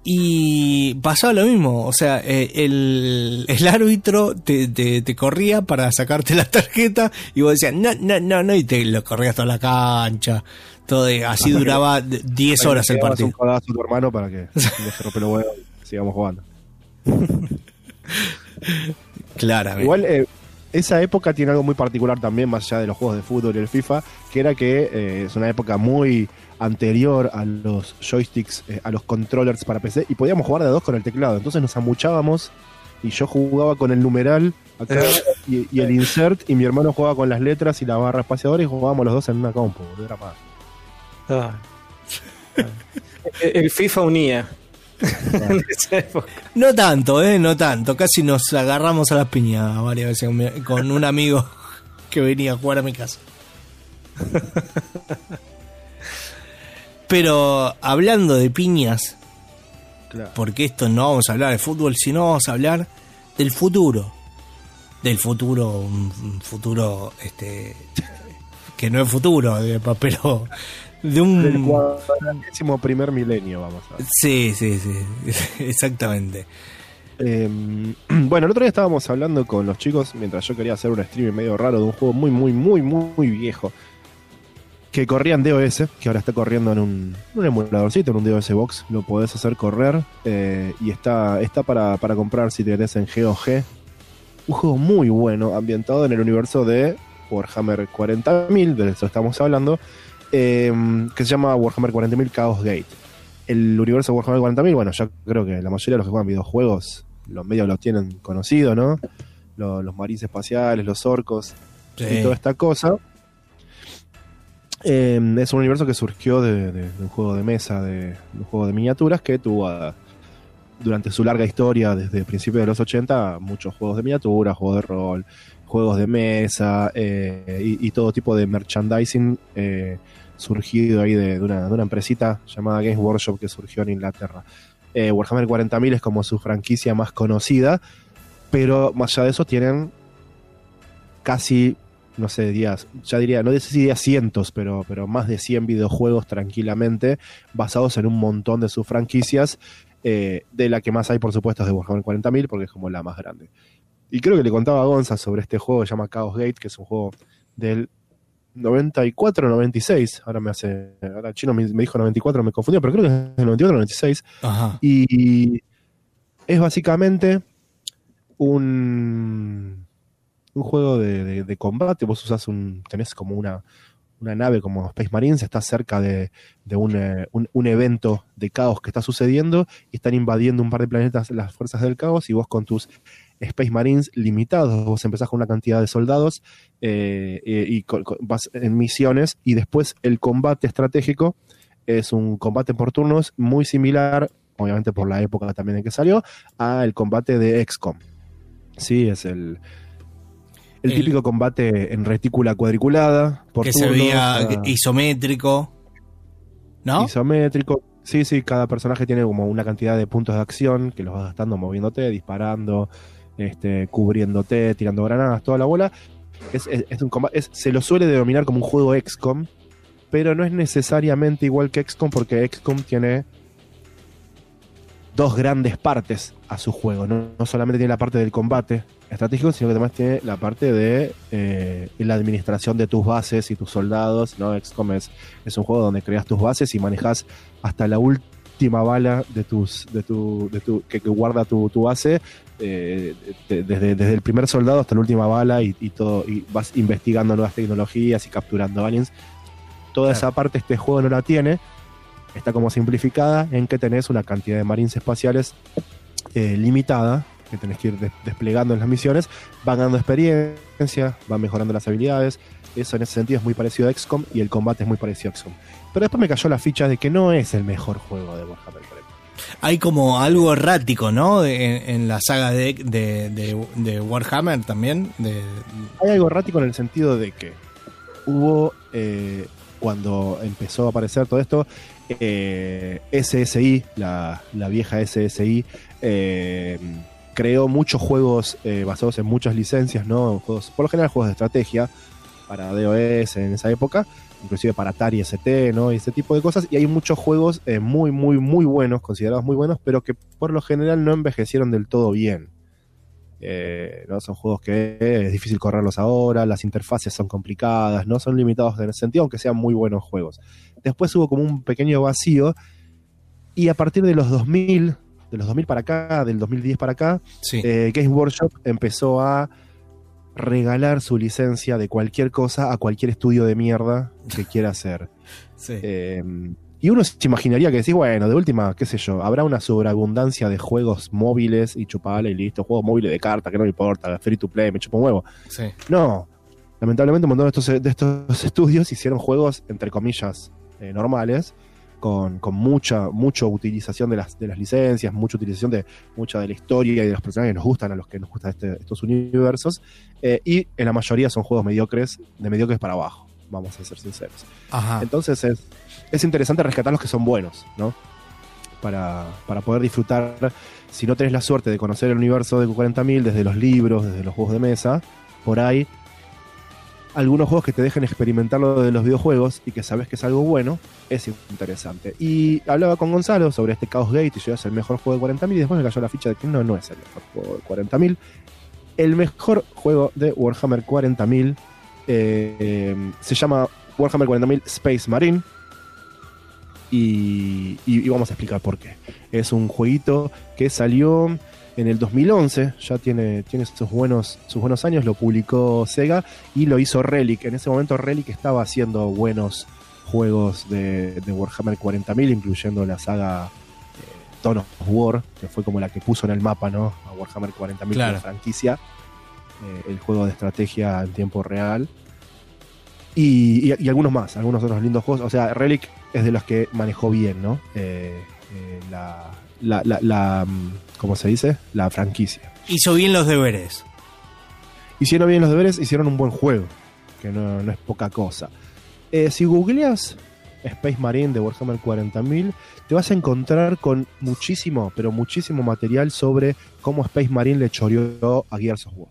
y pasaba lo mismo, o sea, eh, el, el árbitro te, te- te corría para sacarte la tarjeta y vos decías, no, no, no, no, y te lo corrías toda la cancha, todo, así [LAUGHS] duraba d- 10
Ahí
horas
le
el partido.
un a tu hermano para que no se rompe los huevos y sigamos jugando.
Claramente.
Igual, eh, esa época tiene algo muy particular también, más allá de los juegos de fútbol y el FIFA, que era que eh, es una época muy anterior a los joysticks, eh, a los controllers para PC, y podíamos jugar de dos con el teclado. Entonces nos amuchábamos y yo jugaba con el numeral acá [LAUGHS] y, y el insert, y mi hermano jugaba con las letras y la barra espaciadora, y jugábamos los dos en una compu. Era más.
Ah. [LAUGHS] El FIFA unía. [LAUGHS] en esa época.
No tanto, ¿eh? No tanto. Casi nos agarramos a las piñas varias veces con, mi- con un amigo [LAUGHS] que venía a jugar a mi casa. [LAUGHS] Pero hablando de piñas,
Claro.
porque esto no vamos a hablar de fútbol, sino vamos a hablar del futuro. Del futuro, un futuro este que no es futuro, de- pero de un...
Del cuadragésimo primer milenio, vamos a ver.
Sí, sí, sí, [LAUGHS] exactamente.
Eh, [CLEARS THROAT] bueno, el otro día estábamos hablando con los chicos mientras yo quería hacer un stream medio raro de un juego muy, muy, muy, muy, muy viejo. Que corría en DOS, que ahora está corriendo en un, un emuladorcito, en un DOS Box. Lo podés hacer correr eh, y está, está para, para comprar si tenés en GOG. Un juego muy bueno, ambientado en el universo de Warhammer 40.000, de eso estamos hablando, eh, que se llama Warhammer 40.000 Chaos Gate el universo de Warhammer 40.000, bueno, yo creo que la mayoría de los que juegan videojuegos, los medios lo tienen conocido, ¿no? Lo- Los, marines espaciales, los orcos
Sí.
y toda esta cosa. Eh, es un universo que surgió de, de- de un juego de mesa, de, de un juego de miniaturas que tuvo a- durante su larga historia, desde principios de los 80, muchos juegos de miniaturas, juegos de rol, juegos de mesa eh, y, todo tipo de merchandising eh, surgido ahí de, una, de una empresita llamada Games Workshop que surgió en Inglaterra. Eh, Warhammer 40.000 es como su franquicia más conocida, pero más allá de eso tienen casi, no sé, días, ya diría, no sé si diría cientos, pero, pero más de 100 videojuegos tranquilamente basados en un montón de sus franquicias, de la que más hay, por supuesto, es de Warhammer 40.000, porque es como la más grande. Y creo que le contaba a Gonza sobre este juego que se llama Chaos Gate, que es un juego del 94 96. Ahora me hace. Ahora el chino me, me dijo 94, me confundió, pero creo que es del 94 96.
Ajá.
Y es básicamente un, un juego de, de- de combate. Vos usás un. tenés como una, una nave como Space Marines, estás cerca de, de un, eh, un- un evento de caos que está sucediendo y están invadiendo un par de planetas las fuerzas del caos y vos con tus Space Marines limitados, vos empezás con una cantidad de soldados eh, y vas en misiones y después el combate estratégico es un combate por turnos muy similar, obviamente por la época también en que salió, a el combate de XCOM. Sí, es el, el,
El-
típico combate en retícula cuadriculada, por
que se
turnos,
veía
cada-
isométrico. ¿No?
isométrico. Sí, sí, cada personaje tiene como una cantidad de puntos de acción que los vas gastando moviéndote, disparando, este, cubriéndote, tirando granadas, toda la bola. Es, es- un comba- es- se lo suele denominar como un juego XCOM, pero no es necesariamente igual que XCOM porque XCOM tiene dos grandes partes a su juego. No, no solamente tiene la parte del combate estratégico, sino que además tiene la parte de eh, la administración de tus bases y tus soldados. ¿no? XCOM es, es un juego donde creas tus bases y manejas hasta la última bala de tus de tu, de tu que, que guarda tu, tu base eh, de- desde, desde el primer soldado hasta la última bala y, y todo y vas investigando nuevas tecnologías y capturando aliens. Toda esa parte este juego no la tiene. Está como simplificada en que tenés una cantidad de marines espaciales eh, limitada que tenés que ir des- desplegando en las misiones. Van ganando experiencia van mejorando las habilidades. Eso en ese sentido es muy parecido a XCOM y el combate es muy parecido a XCOM pero después me cayó la ficha de que no es el mejor juego de Warhammer. 40.
Hay como algo errático, ¿no? En, en la saga de, de, Warhammer también.
Hay algo errático en el sentido de que hubo, eh, cuando empezó a aparecer todo esto, eh, SSI, la, la vieja SSI, eh, creó muchos juegos eh, basados en muchas licencias, ¿no? Juegos, por lo general juegos de estrategia para DOS en esa época, inclusive para Atari ST, ¿no? Y ese tipo de cosas. Y hay muchos juegos eh, muy, muy, muy buenos, considerados muy buenos, pero que por lo general no envejecieron del todo bien. Eh, ¿no? Son juegos que es difícil correrlos ahora, las interfaces son complicadas, no son limitados en ese sentido, aunque sean muy buenos juegos. Después hubo como un pequeño vacío y a partir de los 2000, de los 2000 para acá, del 2010 para acá,
sí.
eh, Games Workshop empezó a regalar su licencia de cualquier cosa a cualquier estudio de mierda que [LAUGHS] quiera hacer.
sí.
Eh, y uno se imaginaría que decís, bueno, de última, qué sé yo, habrá una sobreabundancia de juegos móviles y chupala y listo, juegos móviles de carta, que no me importa, free to play, me chupo un huevo.
sí.
No, lamentablemente un montón de estos, de estos [LAUGHS] estudios hicieron juegos, entre comillas, eh, normales, con, con mucha, mucha utilización de las, de las licencias, mucha utilización de mucha de la historia y de los personajes que nos gustan, a los que nos gustan este- estos universos, eh, y en la mayoría son juegos mediocres, de mediocres para abajo, vamos a ser sinceros.
Ajá.
Entonces es, es interesante rescatar los que son buenos, ¿no? Para, para poder disfrutar, si no tenés la suerte de conocer el universo de Q40.000 desde los libros, desde los juegos de mesa, por ahí, algunos juegos que te dejen experimentar lo de los videojuegos y que sabes que es algo bueno, es interesante. Y hablaba con Gonzalo sobre este Chaos Gate y yo es el mejor juego de 40.000 y después me cayó la ficha de que no, no es el mejor juego de 40.000. El mejor juego de Warhammer 40.000 eh, se llama Warhammer 40.000 Space Marine. Y, y- y vamos a explicar por qué. Es un jueguito que salió en el 2011, ya tiene, tiene sus, buenos, sus buenos años, lo publicó Sega y lo hizo Relic. En ese momento Relic estaba haciendo buenos juegos de, de Warhammer 40.000, incluyendo la saga eh, Dawn of War, que fue como la que puso en el mapa ¿no? a Warhammer 40.000
Claro.
como franquicia, eh, el juego de estrategia en tiempo real. Y, y- y algunos más, algunos otros lindos juegos. O sea, Relic es de los que manejó bien, ¿no? Eh, eh, la, la, la, la, mm, ¿Cómo se dice? La franquicia.
Hizo bien los deberes.
Hicieron bien los deberes, hicieron un buen juego, que no, no es poca cosa. Eh, si googleas Space Marine de Warhammer 40.000, te vas a encontrar con muchísimo, pero muchísimo material sobre cómo Space Marine le choreó a Gears of War.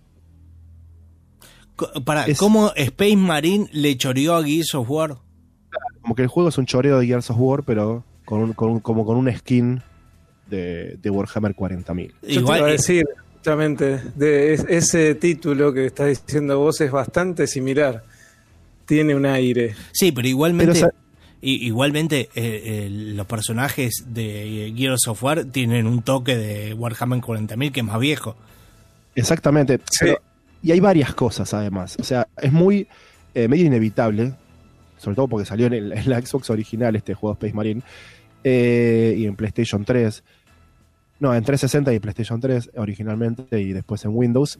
Co- Para,
Es-
¿cómo Space Marine le choreó a Gears of War?
Como que el juego es un choreo de Gears of War, pero con como con un skin de, de Warhammer 40.000.
Yo te iba a decir, justamente, de es- ese título que estás diciendo vos es bastante similar. Tiene un aire.
Sí, pero igualmente,
Pero, o sea-
i- igualmente eh, eh, los personajes de Gears of War tienen un toque de Warhammer 40.000 que es más viejo.
Exactamente. pero- y hay varias cosas además. O sea, es muy eh, medio inevitable, sobre todo porque salió en, el- en la Xbox original este juego Space Marine eh, y en PlayStation 3. No, en 360 y PlayStation 3 originalmente y después en Windows.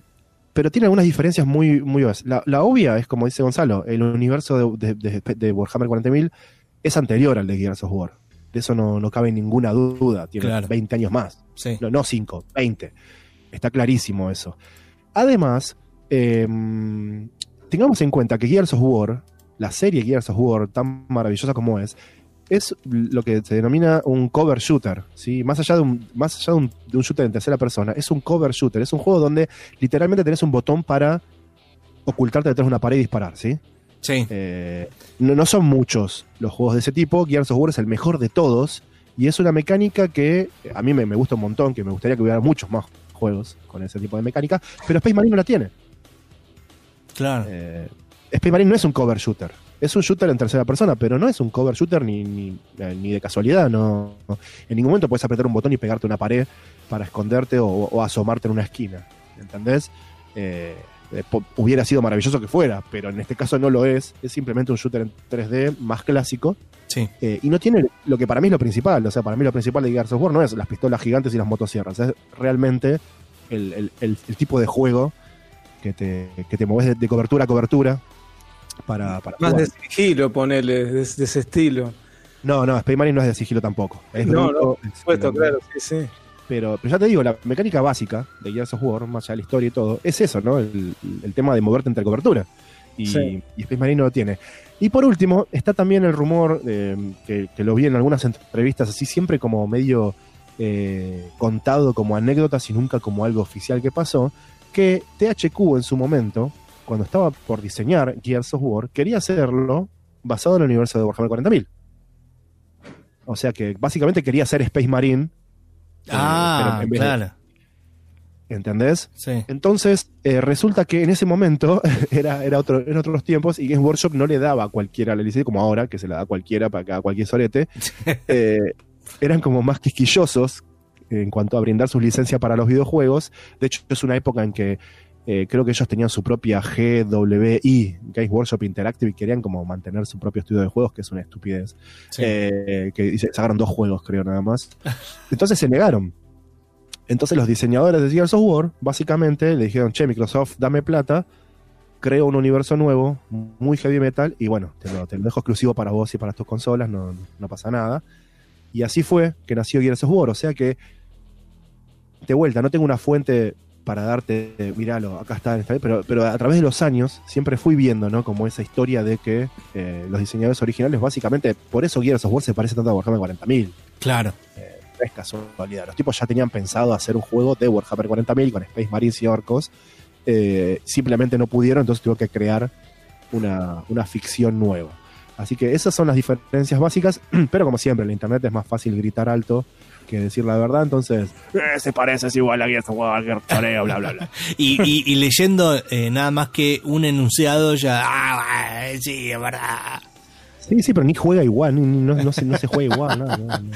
Pero tiene algunas diferencias muy, muy obvias. La, la obvia es, como dice Gonzalo, el universo de, de- de- de Warhammer 40.000 es anterior al de Gears of War. De eso no, no cabe ninguna duda. Tiene
Claro.
20 años más.
Sí.
No, no 5, 20. Está clarísimo eso. Además, eh, tengamos en cuenta que Gears of War, la serie Gears of War, tan maravillosa como es, es lo que se denomina un cover shooter. ¿sí? Más allá, de un, más allá de, un, de un shooter en tercera persona, es un cover shooter. Es un juego donde literalmente tenés un botón para ocultarte detrás de una pared y disparar. ¿sí?
Sí.
Eh, no, no son muchos los juegos de ese tipo. Gears of War es el mejor de todos. Y es una mecánica que a mí me, me gusta un montón, que me gustaría que hubiera muchos más juegos con ese tipo de mecánica. Pero Space Marine no la tiene.
Claro.
Eh, Space Marine no es un cover shooter. Es un shooter en tercera persona, pero no es un cover shooter ni, ni, eh, ni de casualidad. No, no. En ningún momento puedes apretar un botón y pegarte una pared para esconderte o, o asomarte en una esquina. ¿Entendés? Eh, eh, hubiera sido maravilloso que fuera, pero en este caso no lo es. Es simplemente un shooter en 3D más clásico.
Sí.
Eh, y no tiene lo que para mí es lo principal. O sea, para mí lo principal de Gears of War no es las pistolas gigantes y las motosierras. Es realmente el, el- el- el tipo de juego que te, que te mueves de, de cobertura a cobertura para, para
Más
jugar.
de sigilo, ponele, de, de ese estilo.
No, no, Space Marine no es de sigilo tampoco. Es
No,
bruto,
no, por
es-
supuesto, claro, sí, sí.
Pero, pero ya te digo, la mecánica básica de Gears of War, más allá de la historia y todo, es eso, ¿no? El, el tema de moverte entre cobertura. Y,
Sí.
y Space Marine no lo tiene. Y por último, está también el rumor, eh, que, que lo vi en algunas entrevistas así, siempre como medio eh, contado como anécdotas y nunca como algo oficial que pasó, que THQ en su momento, cuando estaba por diseñar Gears of War, quería hacerlo basado en el universo de Warhammer 40.000. O sea que básicamente quería hacer Space Marine. eh,
Ah,
en vez de-
claro.
¿Entendés?
Sí.
Entonces, eh, resulta que en ese momento [LAUGHS] era, era otro, en otros tiempos y Games Workshop no le daba a cualquiera la licencia, como ahora, que se la da a cualquiera para cualquier sorete. [LAUGHS] Eh, eran como más quisquillosos en cuanto a brindar sus licencias para los videojuegos. De hecho, es una época en que eh, creo que ellos tenían su propia GWI, Games Workshop Interactive, y querían como mantener su propio estudio de juegos, que es una estupidez.
Sí.
Eh, que sacaron dos juegos, creo, nada más. [LAUGHS] Entonces se negaron. Entonces los diseñadores de Gears of War, básicamente, le dijeron, che, Microsoft, dame plata, creo un universo nuevo, muy heavy metal, y bueno, te lo, te lo dejo exclusivo para vos y para tus consolas, no, no pasa nada. Y así fue que nació Gears of War, o sea que, de vuelta, no tengo una fuente para darte, eh, míralo, acá está, pero, pero a través de los años siempre fui viendo, ¿no? Como esa historia de que eh, los diseñadores originales, básicamente, por eso Gears of War se parece tanto a Warhammer 40.000
Claro.
no es casualidad. Los tipos ya tenían pensado hacer un juego de Warhammer 40.000 con Space Marines y orcos. Eh, simplemente no pudieron, entonces tuvo que crear una, una ficción nueva. Así que esas son las diferencias básicas, [CLEARS THROAT] pero como siempre, en la internet es más fácil gritar alto que decir la verdad, entonces "Eh, se parece, es igual a Gears of War, bla, bla, bla. [LAUGHS]
Y, y- y leyendo eh, nada más que un enunciado ya, ah, sí, es verdad.
Sí, sí, pero ni juega igual, no, no se, no se juega igual, no, no, no.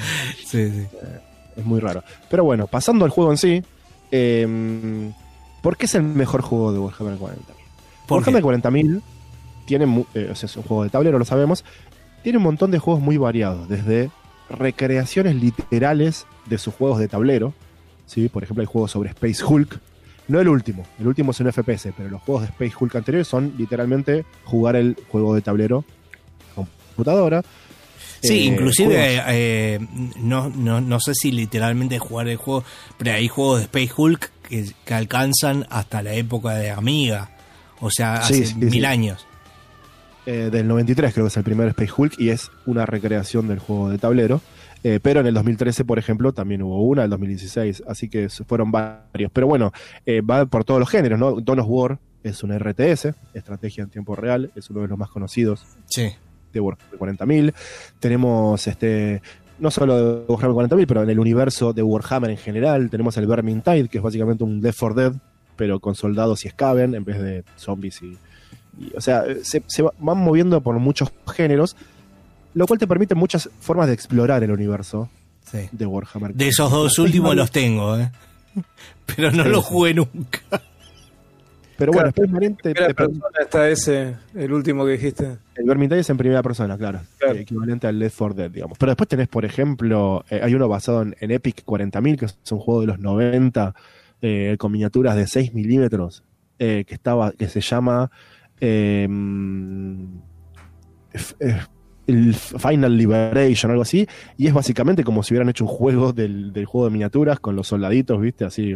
Sí, sí.
es muy raro. Pero bueno, pasando al juego en sí, eh, ¿por qué es el mejor juego de Warhammer 40.000?
¿Por qué?
Warhammer 40.000 tiene, mu- eh, o sea, es un juego de tablero, lo sabemos, tiene un montón de juegos muy variados, desde recreaciones literales de sus juegos de tablero, ¿sí? por ejemplo hay juegos sobre Space Hulk, no el último, el último es un FPS, pero los juegos de Space Hulk anteriores son literalmente jugar el juego de tablero computadora.
Sí,
Eh,
inclusive eh, no, no, no sé si literalmente jugar el juego, pero hay juegos de Space Hulk que, que alcanzan hasta la época de Amiga, o sea,
Sí,
hace
sí,
mil
sí.
años.
Eh, del 93, creo que es el primer Space Hulk, y es una recreación del juego de tablero. Eh, pero en el 2013, por ejemplo, también hubo una, el 2016, así que fueron varios. Pero bueno, eh, va por todos los géneros, ¿no? Dawn of War es una RTS, estrategia en tiempo real, es uno de los más conocidos
Sí.
de Warhammer 40.000. Tenemos este no solo de Warhammer 40.000, pero en el universo de Warhammer en general. Tenemos el Vermintide, que es básicamente un Left 4 Dead, pero con soldados y Skaven en vez de zombies y. y- o sea, se, se va- van moviendo por muchos géneros, lo cual te permite muchas formas de explorar el universo
Sí.
de Warhammer.
De esos dos últimos los tengo, ¿eh? [LAUGHS] Pero no
Sí,
los
sí.
jugué nunca.
Pero bueno,
Claro,
te-
Primera persona está ese, el último que dijiste.
El Vermintide es en primera persona, claro.
Claro.
Eh, equivalente al Left 4 Dead, digamos. Pero después tenés, por ejemplo, eh, hay uno basado en, en Epic 40.000, que es un juego de los 90, eh, con miniaturas de 6 milímetros, eh, que, estaba, que se llama eh, el Final Liberation, algo así, y es básicamente como si hubieran hecho un juego del, juego de miniaturas con los soldaditos, ¿viste? Así,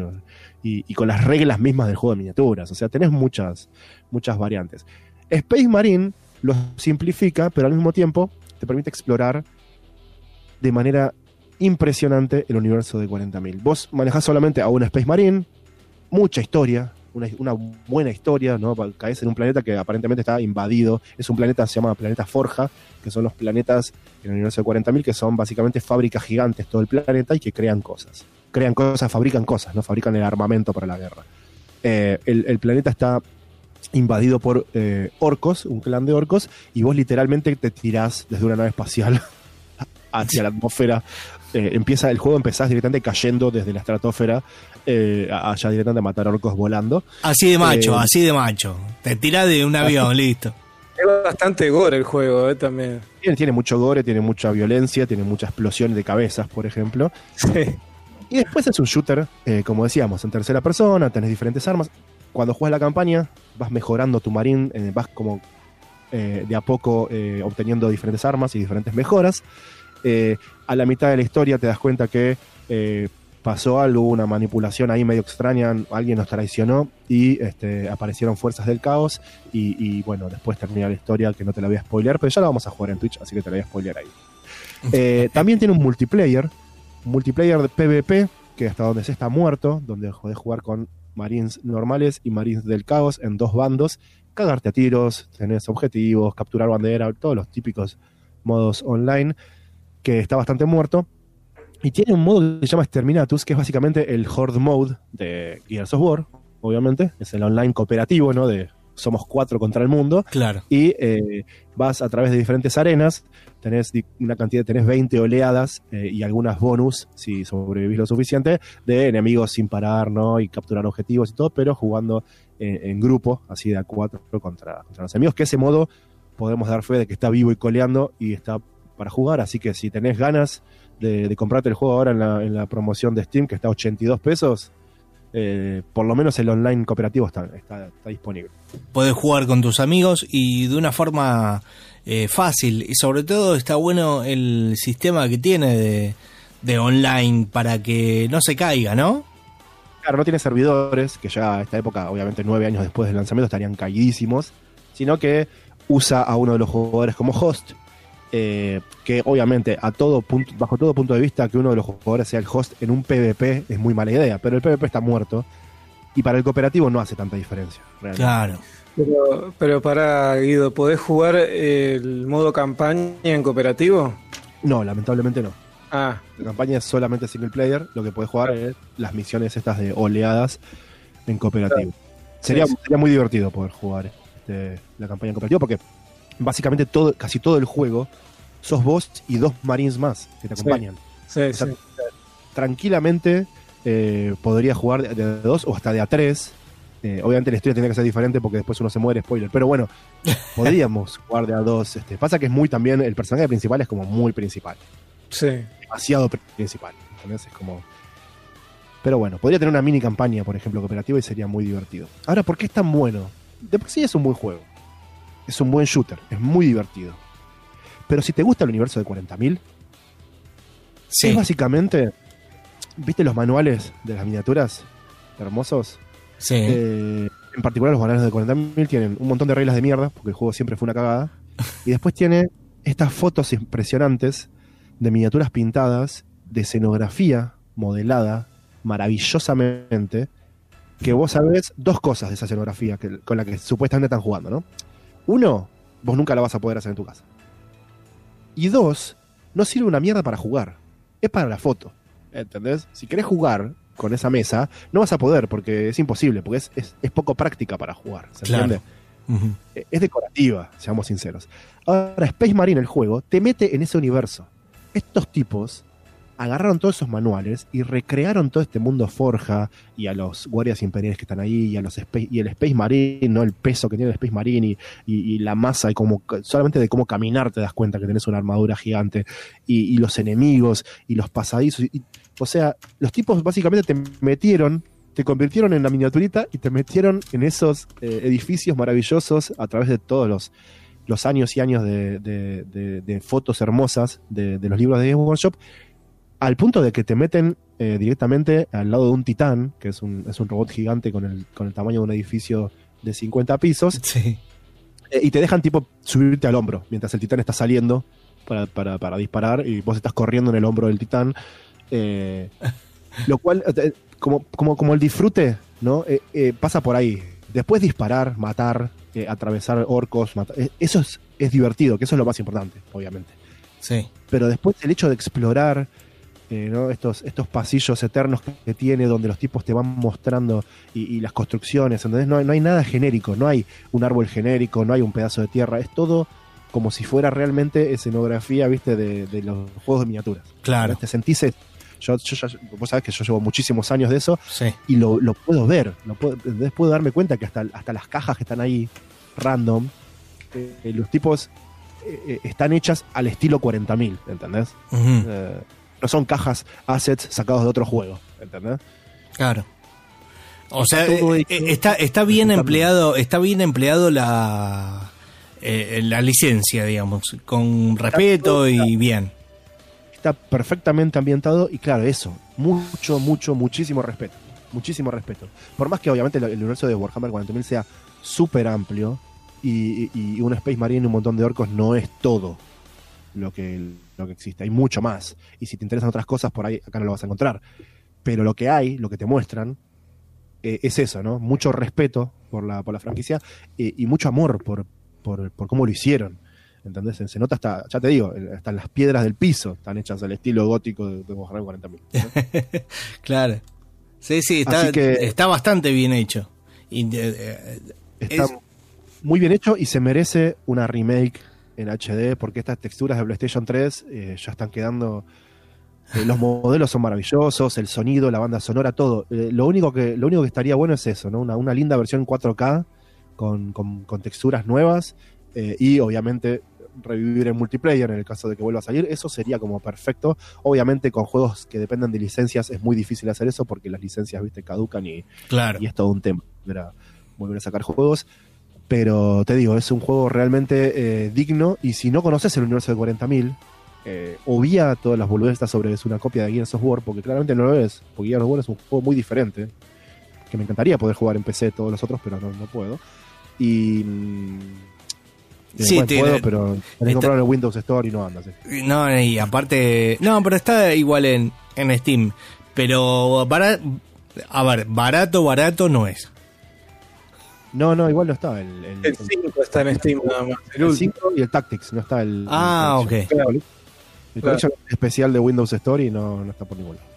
y, y con las reglas mismas del juego de miniaturas. O sea, tenés muchas, muchas variantes. Space Marine lo simplifica, pero al mismo tiempo te permite explorar de manera impresionante el universo de 40.000. Vos manejás solamente a un Space Marine, mucha historia, una, buena historia, ¿no? Caes en un planeta que aparentemente está invadido. Es un planeta, se llama Planeta Forja, que son los planetas en el universo de 40.000, que son básicamente fábricas gigantes todo el planeta y que crean cosas. Crean cosas, fabrican cosas, ¿no? Fabrican el armamento para la guerra. Eh, el, el planeta está invadido por eh, orcos, un clan de orcos, y vos literalmente te tirás desde una nave espacial [LAUGHS] hacia la atmósfera. Eh, empieza el juego, empezás directamente cayendo desde la estratosfera eh, allá directamente a matar orcos volando.
Así de macho,
Eh,
así de macho. Te tirás de un avión, [LAUGHS] listo.
Es bastante gore el juego, eh, también.
Tiene, tiene mucho gore, tiene mucha violencia, tiene mucha explosión de cabezas, por ejemplo.
Sí.
Y después es un shooter, eh, como decíamos, en tercera persona, tenés diferentes armas. Cuando juegas la campaña, vas mejorando tu marín, eh, vas como eh, de a poco eh, obteniendo diferentes armas y diferentes mejoras. Eh, a la mitad de la historia te das cuenta que eh, pasó algo, hubo una manipulación ahí medio extraña, alguien nos traicionó y este, aparecieron fuerzas del caos. Y, y, bueno, después termina la historia que no te la voy a spoilear, pero ya la vamos a jugar en Twitch, así que te la voy a spoilear ahí. [LAUGHS] Eh, también tiene un multiplayer, multiplayer de PvP, que hasta donde se está muerto, donde podés jugar con marines normales y marines del caos en dos bandos, cagarte a tiros, tenés objetivos, capturar bandera, todos los típicos modos online, que está bastante muerto. Y tiene un modo que se llama Exterminatus, que es básicamente el Horde Mode de Gears of War, obviamente. Es el online cooperativo, ¿no? De somos cuatro contra el mundo.
Claro.
Y eh, vas a través de diferentes arenas, tenés una cantidad, tenés 20 oleadas eh, y algunas bonus, si sobrevivís lo suficiente, de enemigos sin parar, ¿no? Y capturar objetivos y todo, pero jugando eh, en grupo, así de a cuatro contra, contra los enemigos, que ese modo podemos dar fe de que está vivo y coleando y está para jugar, así que si tenés ganas de, de comprarte el juego ahora en la, en la promoción de Steam, que está a 82 pesos, eh, por lo menos el online cooperativo está, está, está disponible.
Podés jugar con tus amigos y de una forma eh, fácil. Y sobre todo está bueno el sistema que tiene de, de online para que no se caiga, ¿no?
Claro, no tiene servidores, que ya a esta época, obviamente nueve años después del lanzamiento, estarían caídísimos, sino que usa a uno de los jugadores como host, eh, que obviamente a todo punto, bajo todo punto de vista que uno de los jugadores sea el host en un PvP es muy mala idea, pero el PvP está muerto y para el cooperativo no hace tanta diferencia. realmente.
Claro.
Pero, pero para Guido, ¿podés jugar el modo campaña en cooperativo?
No, lamentablemente no.
Ah,
La campaña es solamente single player, lo que puedes jugar es las misiones estas de oleadas en cooperativo. Sería,
sí.
sería muy divertido poder jugar este, la campaña en cooperativo porque básicamente todo, casi todo el juego sos vos y dos marines más que te acompañan.
sí,
O sea,
sí.
Tranquilamente eh, podría jugar de, de dos o hasta de a tres. Eh, obviamente la historia tendría que ser diferente porque después uno se muere, spoiler. Pero bueno, [LAUGHS] podríamos jugar de a dos. Este. Pasa que es muy también, el personaje principal es como muy principal
Sí.
demasiado principal. ¿entendés? Es como. Pero bueno, podría tener una mini campaña, por ejemplo, cooperativa y sería muy divertido. Ahora, ¿por qué es tan bueno? De por sí es un buen juego. Es un buen shooter. Es muy divertido. Pero si te gusta el universo de 40.000,
Sí.
es básicamente. ¿Viste los manuales de las miniaturas? Hermosos.
Sí.
Eh, en particular los bananeros de 40.000 tienen un montón de reglas de mierda, porque el juego siempre fue una cagada. [LAUGHS] Y después tiene estas fotos impresionantes de miniaturas pintadas, de escenografía modelada maravillosamente, que vos sabés dos cosas de esa escenografía que, con la que supuestamente están jugando, ¿no? Uno, vos nunca la vas a poder hacer en tu casa. Y dos, no sirve una mierda para jugar. Es para la foto. ¿Entendés? Si querés jugar con esa mesa, no vas a poder porque es imposible, porque es, es- es poco práctica para jugar. ¿Se
Claro.
entiende? Eh, Es decorativa, seamos sinceros. Ahora, Space Marine, el juego, te mete en ese universo. Estos tipos agarraron todos esos manuales y recrearon todo este mundo forja y a los guardias imperiales que están ahí y a los Space, y el Space Marine, ¿no? El peso que tiene el Space Marine y, la masa y como solamente de cómo caminar te das cuenta que tenés una armadura gigante y, los enemigos y los pasadizos. o sea, los tipos básicamente te metieron, te convirtieron en la miniaturita y te metieron en esos eh, edificios maravillosos a través de todos los, los años y años de, de- fotos hermosas de los libros de Game Workshop, al punto de que te meten eh, directamente al lado de un titán, que es un, es un robot gigante con el, con el tamaño de un edificio de 50 pisos,
Sí.
eh, y te dejan tipo subirte al hombro mientras el titán está saliendo para, para- para disparar y vos estás corriendo en el hombro del titán. eh, lo cual, como, como, como el disfrute, ¿no? Pasa por ahí. Después disparar, matar, atravesar orcos, matar, eso es, es divertido, que eso es lo más importante, obviamente.
Sí.
Pero después el hecho de explorar eh, ¿no? estos, estos pasillos eternos que, tiene, donde los tipos te van mostrando y, y las construcciones, ¿entendés? No, no hay nada genérico, no hay un árbol genérico, no hay un pedazo de tierra, es todo como si fuera realmente escenografía, viste, de, de los juegos de miniaturas.
Claro.
Te sentís... Yo, yo ya- vos sabés que yo llevo muchísimos años de eso
Sí.
y lo, lo puedo ver, lo puedo, puedo darme cuenta que hasta, hasta las cajas que están ahí, random, eh, los tipos eh, eh, están hechas al estilo 40.000, ¿entendés? Eh, no son cajas assets sacados de otro juego, ¿entendés?
Claro. O sea,
Está
eh, eh, está, está bien empleado, está bien empleado la eh, la licencia, digamos, con respeto y bien.
Está perfectamente ambientado y claro, eso, mucho, mucho, muchísimo respeto. Muchísimo respeto. Por más que obviamente el, el universo de Warhammer 40.000 sea súper amplio y, y- y un Space Marine y un montón de orcos no es todo lo que, lo que existe. Hay mucho más. Y si te interesan otras cosas, por ahí acá no lo vas a encontrar. Pero lo que hay, lo que te muestran, eh, es eso, ¿no? Mucho respeto por la, por la franquicia eh, y mucho amor por, por, por cómo lo hicieron. ¿Entendés? Se, nota hasta, ya te digo, eh, hasta las piedras del piso están hechas al estilo gótico de, de Warhammer 40.000. ¿no? [LAUGHS]
Claro. Sí, sí, está,
Así que-
está bastante bien hecho. Y, eh,
Está
es-
muy bien hecho y se merece una remake en HD porque estas texturas de PlayStation 3 eh, ya están quedando. eh, los modelos son maravillosos, el sonido, la banda sonora, todo. Eh, lo, único que, lo único que estaría bueno es eso, ¿no? Una, una linda versión 4K con, con- con texturas nuevas y obviamente revivir el multiplayer en el caso de que vuelva a salir. Eso sería como perfecto. Obviamente con juegos que dependen de licencias es muy difícil hacer eso porque las licencias, viste, caducan y,
claro.
y es todo un tema volver a sacar juegos. Pero te digo, es un juego realmente eh, digno. Y si no conoces el universo de 40.000, eh, obvia todas las boludeces sobre es una copia de Gears of War, porque claramente no lo es. Porque Gears of War es un juego muy diferente. Que me encantaría poder jugar en PC todos los otros, pero no, no puedo. Y. mm, eh,
Sí, te-
puedo, pero tenés que comprarlo en el Windows Store y no anda. sí.
No, y aparte. No, pero está igual en, en Steam. Pero bara- a ver, barato, barato no es.
No, no, igual no está el. El,
El 5 está en Steam nada más. El
el
último.
5 y el Tactics, no está el.
Ah,
el
ok.
Claro.
El
Claro.
collection especial de Windows Store y no, no está por ningún lado.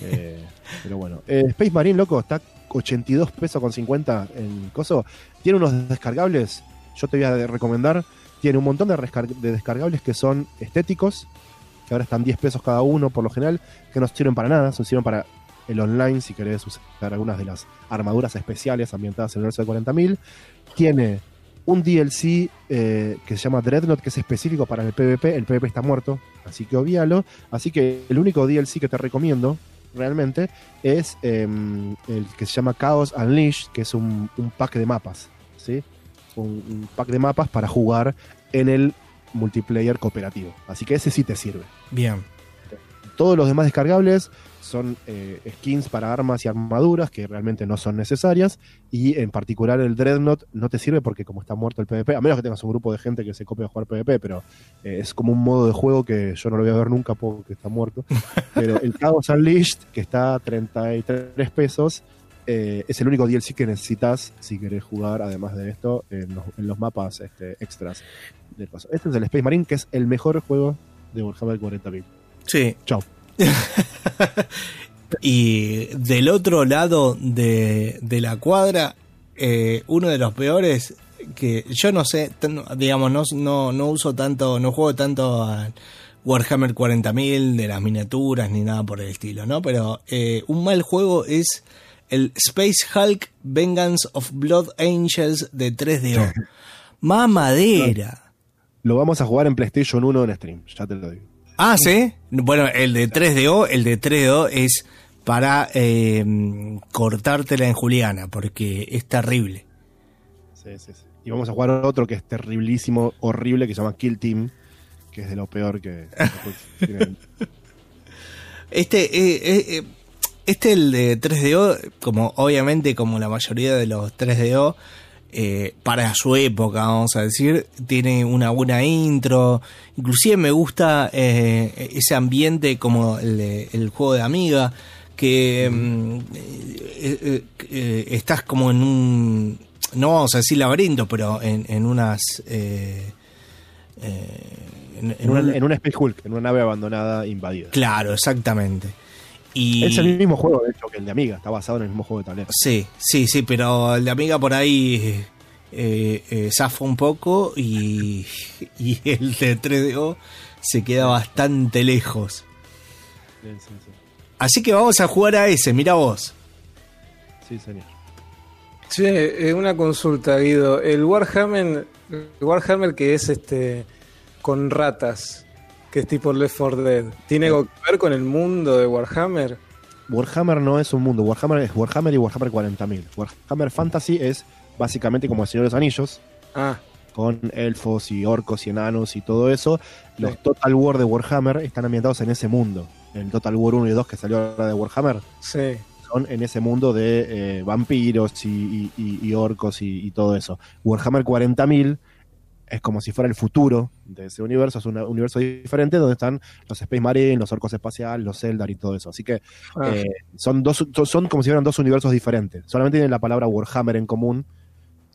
Eh, pero bueno. Eh, Space Marine, loco, está 82 pesos con 50 en coso. Tiene unos descargables, yo te voy a recomendar. Tiene un montón de descargables que son estéticos, que ahora están 10 pesos cada uno por lo general, que no sirven para nada, solo sirven para el online si querés usar algunas de las armaduras especiales ambientadas en el universo de 40.000. Tiene un DLC eh, que se llama Dreadnought, que es específico para el PvP. El PvP está muerto, así que obvialo. Así que el único DLC que te recomiendo realmente es eh, el que se llama Chaos Unleashed, que es un, un pack de mapas. ¿sí? Un, un pack de mapas para jugar en el multiplayer cooperativo. Así que ese sí te sirve.
Bien.
todos los demás descargables son eh, skins para armas y armaduras que realmente no son necesarias. Y en particular el Dreadnought no te sirve porque como está muerto el PvP, a menos que tengas un grupo de gente que se copie a jugar PvP, pero eh, es como un modo de juego que yo no lo voy a ver nunca porque está muerto. [LAUGHS] Pero el Chaos Unleashed, que está a 33 pesos, eh, es el único DLC que necesitas si querés jugar, además de esto, en los, en los mapas este, extras. del coso. Este es el Space Marine, que es el mejor juego de Warhammer 40.000.
Sí.
Chao. [LAUGHS]
Y del otro lado de, de la cuadra, eh, uno de los peores que yo no sé, digamos, no, no, no uso tanto, no juego tanto a Warhammer 40.000 de las miniaturas ni nada por el estilo, ¿no? Pero eh, un mal juego es el Space Hulk Vengeance of Blood Angels de 3DO. [LAUGHS] Mamadera.
Lo vamos a jugar en PlayStation 1 en stream, ya te lo digo.
Ah, sí. Bueno, el de 3DO, el de 3DO es para eh, cortártela en Juliana, porque es terrible.
Sí, sí, sí. Y vamos a jugar otro que es terriblísimo, horrible, que se llama Kill Team, que es de lo peor que... [LAUGHS]
Este, eh, eh, eh, este el de 3DO, como obviamente como la mayoría de los 3DO, eh, para su época, vamos a decir, tiene una buena intro. Inclusive me gusta eh, ese ambiente como el, el juego de Amiga, que mm, eh, eh, eh, estás como en un, no vamos a decir laberinto, pero en, en unas... eh, eh, en- en
en, un,
un-
en un Space Hulk, en una nave abandonada invadida.
Claro, exactamente. Y...
Es el mismo juego, de hecho, que el de Amiga, está basado en el mismo juego de tablero.
Sí, sí, sí, pero el de Amiga por ahí eh, eh, zafa un poco y, [LAUGHS] y el de 3DO se queda bastante lejos.
Sí, sí, sí.
Así que vamos a jugar a ese, mira vos.
Sí, señor.
Che, eh, una consulta, Guido. El Warhammer, el Warhammer que es este con ratas, que es tipo Left 4 Dead, ¿tiene algo que ver con el mundo de Warhammer?
Warhammer no es un mundo, Warhammer es Warhammer y Warhammer 40.000. Warhammer Fantasy es básicamente como el Señor de los Anillos,
Ah,
con elfos y orcos y enanos y todo eso. Los Total War de Warhammer están ambientados en ese mundo. El Total War 1 y 2 que salió ahora de Warhammer
sí.
son en ese mundo de eh, vampiros y, y- y- y orcos y, y todo eso. Warhammer 40.000 es como si fuera el futuro de ese universo, es un universo diferente donde están los Space Marine, los orcos espaciales, los Eldar y todo eso. Así que
Ah.
eh, son, dos, son- como si fueran dos universos diferentes. Solamente tienen la palabra Warhammer en común.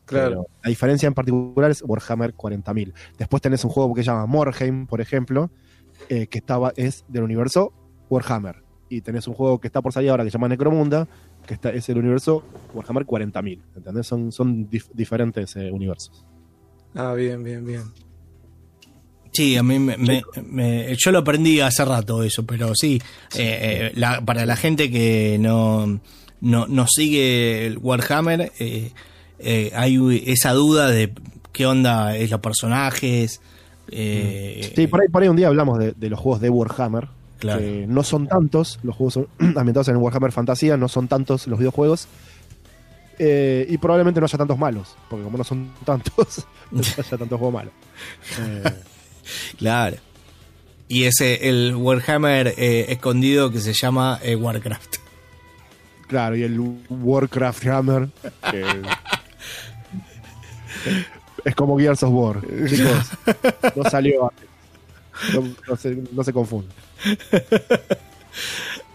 Claro.
pero la diferencia en particular es Warhammer 40.000. Después tenés un juego que se llama Morheim, por ejemplo, eh, que estaba, es del universo Warhammer. Y tenés un juego que está por salir ahora que se llama Necromunda, que está, es el universo Warhammer 40.000. ¿Entendés? Son, son dif- diferentes eh, universos.
Ah, bien, bien, bien.
Sí, a mí me, me- me- yo lo aprendí hace rato eso, pero sí, eh, eh, la- para la gente que no, no, no sigue el Warhammer, eh, eh, hay esa duda de qué onda es los personajes. eh,
Sí, por ahí, por ahí un día hablamos de, de los juegos de Warhammer.
Claro.
que no son tantos, los juegos son [CLEARS THROAT] ambientados en el Warhammer Fantasía, no son tantos los videojuegos. Eh, y probablemente no haya tantos malos, porque como no son tantos, [LAUGHS] no haya tantos juegos malos. Eh, [LAUGHS]
Claro. Y ese, el Warhammer eh, escondido que se llama eh, Warcraft.
Claro, y el Warcraft Hammer. que [LAUGHS] es como Gears of War. Chicos, no salió antes. No, no se, no se.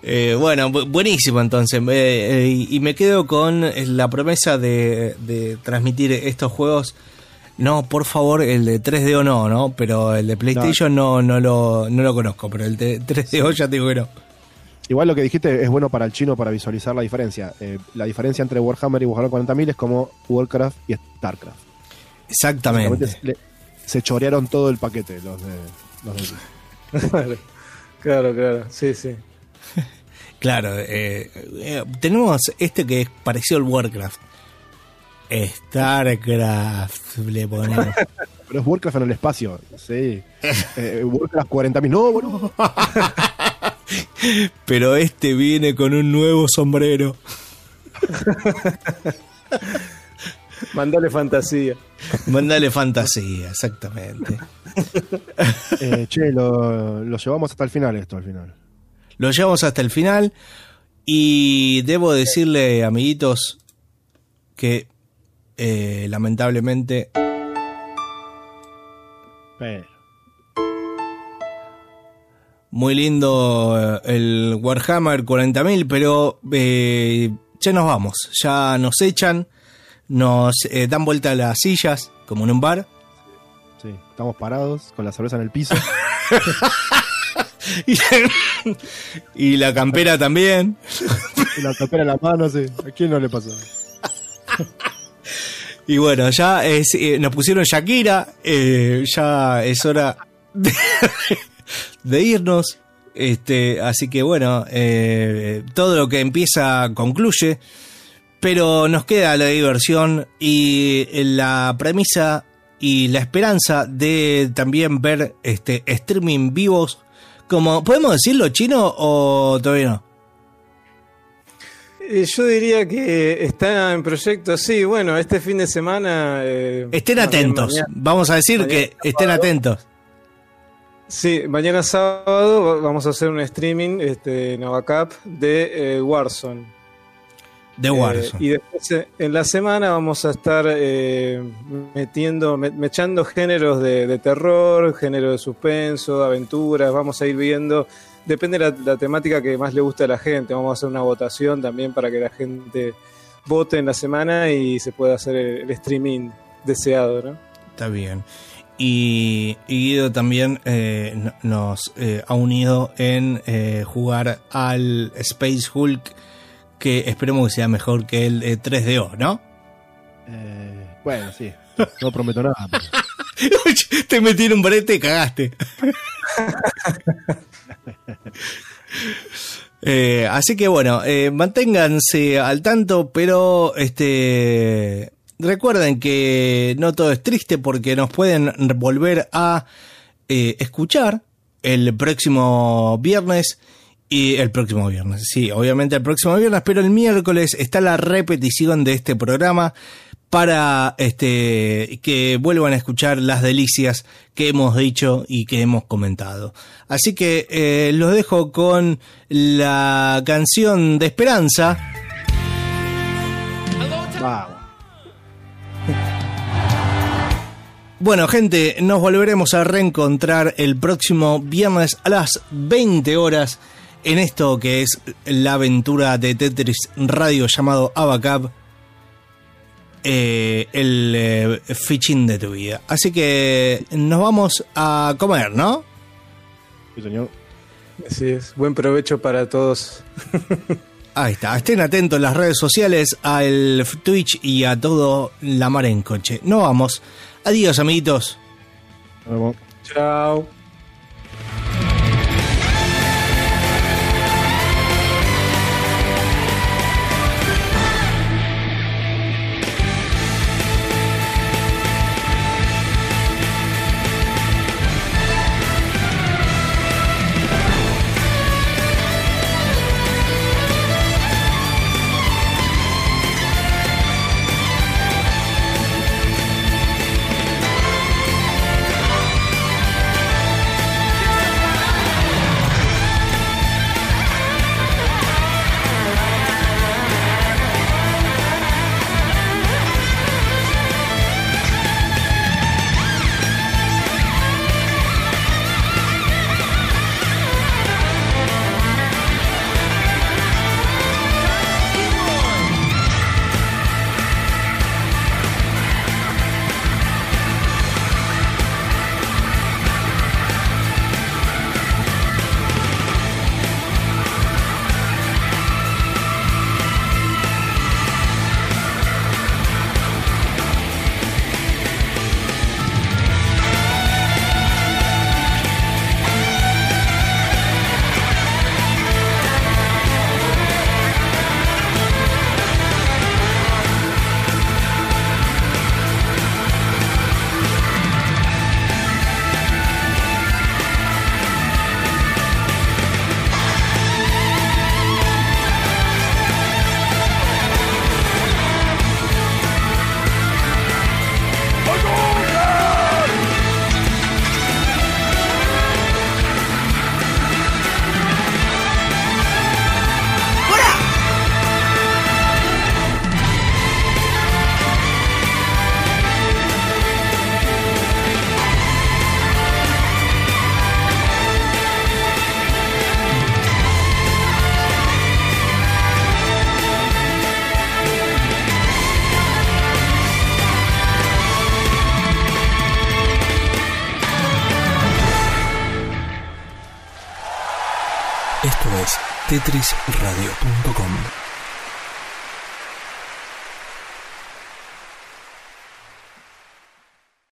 Eh, bueno, bu- buenísimo entonces. Eh, eh, y me quedo con la promesa de, de transmitir estos juegos. No, por favor, el de 3DO no, ¿no? Pero el de PlayStation no, no, lo, no lo conozco, pero el de [LAUGHS] 3DO ya te digo que no.
Igual lo que dijiste es bueno para el chino para visualizar la diferencia. Eh, la diferencia entre Warhammer y Warhammer 40.000 es como Warcraft y StarCraft.
Exactamente.
Se chorearon todo el paquete los de. Los de- [LAUGHS]
claro, claro. Sí, sí.
Claro, eh, eh, tenemos este que es parecido al Warcraft. StarCraft, le ponemos. [LAUGHS]
Pero es Warcraft en el espacio. Sí. Eh, Warcraft 40.000. No, boludo. [LAUGHS]
Pero este viene con un nuevo sombrero. [LAUGHS]
Mandale fantasía.
Mándale fantasía, exactamente.
Eh, che, lo, lo llevamos hasta el final esto, al final.
Lo llevamos hasta el final. Y debo decirle, amiguitos, que eh, lamentablemente
Pero,
muy lindo eh, el Warhammer 40.000, pero eh, ya nos vamos, ya nos echan, nos eh, dan vuelta las sillas, como en un bar.
sí, estamos parados con la cerveza en el piso. [LAUGHS]
y, [LAUGHS] y la campera también.
y la tapera en la mano, sí. ¿A quién no le pasó?
Y bueno, ya es, eh, nos pusieron Shakira, eh, ya es hora de, de irnos. Este, así que bueno, eh, todo lo que empieza concluye, pero nos queda la diversión y la premisa y la esperanza de también ver este streaming vivos. Como, ¿podemos decirlo chino o todavía no?
Eh, yo diría que está en proyecto, sí, bueno, este fin de semana... eh,
Estén atentos.
mañana-
Vamos a decir que estén
sábado.
atentos.
Sí, mañana sábado va- vamos a hacer un streaming, este, Novacap, de eh, Warzone.
De
Eh,
Warzone.
y después eh, en la semana vamos a estar eh, metiendo, me- mechando géneros de, de terror, género de suspenso, aventuras, vamos a ir viendo, depende de la, la temática que más le guste a la gente, vamos a hacer una votación también para que la gente vote en la semana y se pueda hacer el, el streaming deseado, ¿no?
Está bien. Y, y Guido también no- nos ha unido en jugar al Space Hulk, que esperemos que sea mejor que el eh, 3DO, ¿no?
Eh, bueno, sí. No prometo nada. pero- [LAUGHS]
Te metí en un brete y cagaste. [LAUGHS] Eh, así que bueno, eh, manténganse al tanto, pero este recuerden que no todo es triste porque nos pueden volver a eh, escuchar el próximo viernes y el próximo viernes, sí, obviamente el próximo viernes, pero el miércoles está la repetición de este programa para este que vuelvan a escuchar las delicias que hemos dicho y que hemos comentado. Así que eh, los dejo con la canción de Esperanza. Bueno, gente, nos volveremos a reencontrar el próximo viernes a las 20 horas en esto que es la aventura de Tetris Radio llamado Abacab, eh, el eh, fichín de tu vida. Así que nos vamos a comer, ¿no?
Sí, señor.
Así es, buen provecho para todos. [LAUGHS]
Ahí está, estén atentos en las redes sociales, al Twitch y a todo la mar en coche. Nos vamos. Adiós, amiguitos.
Nos vemos.
Chao.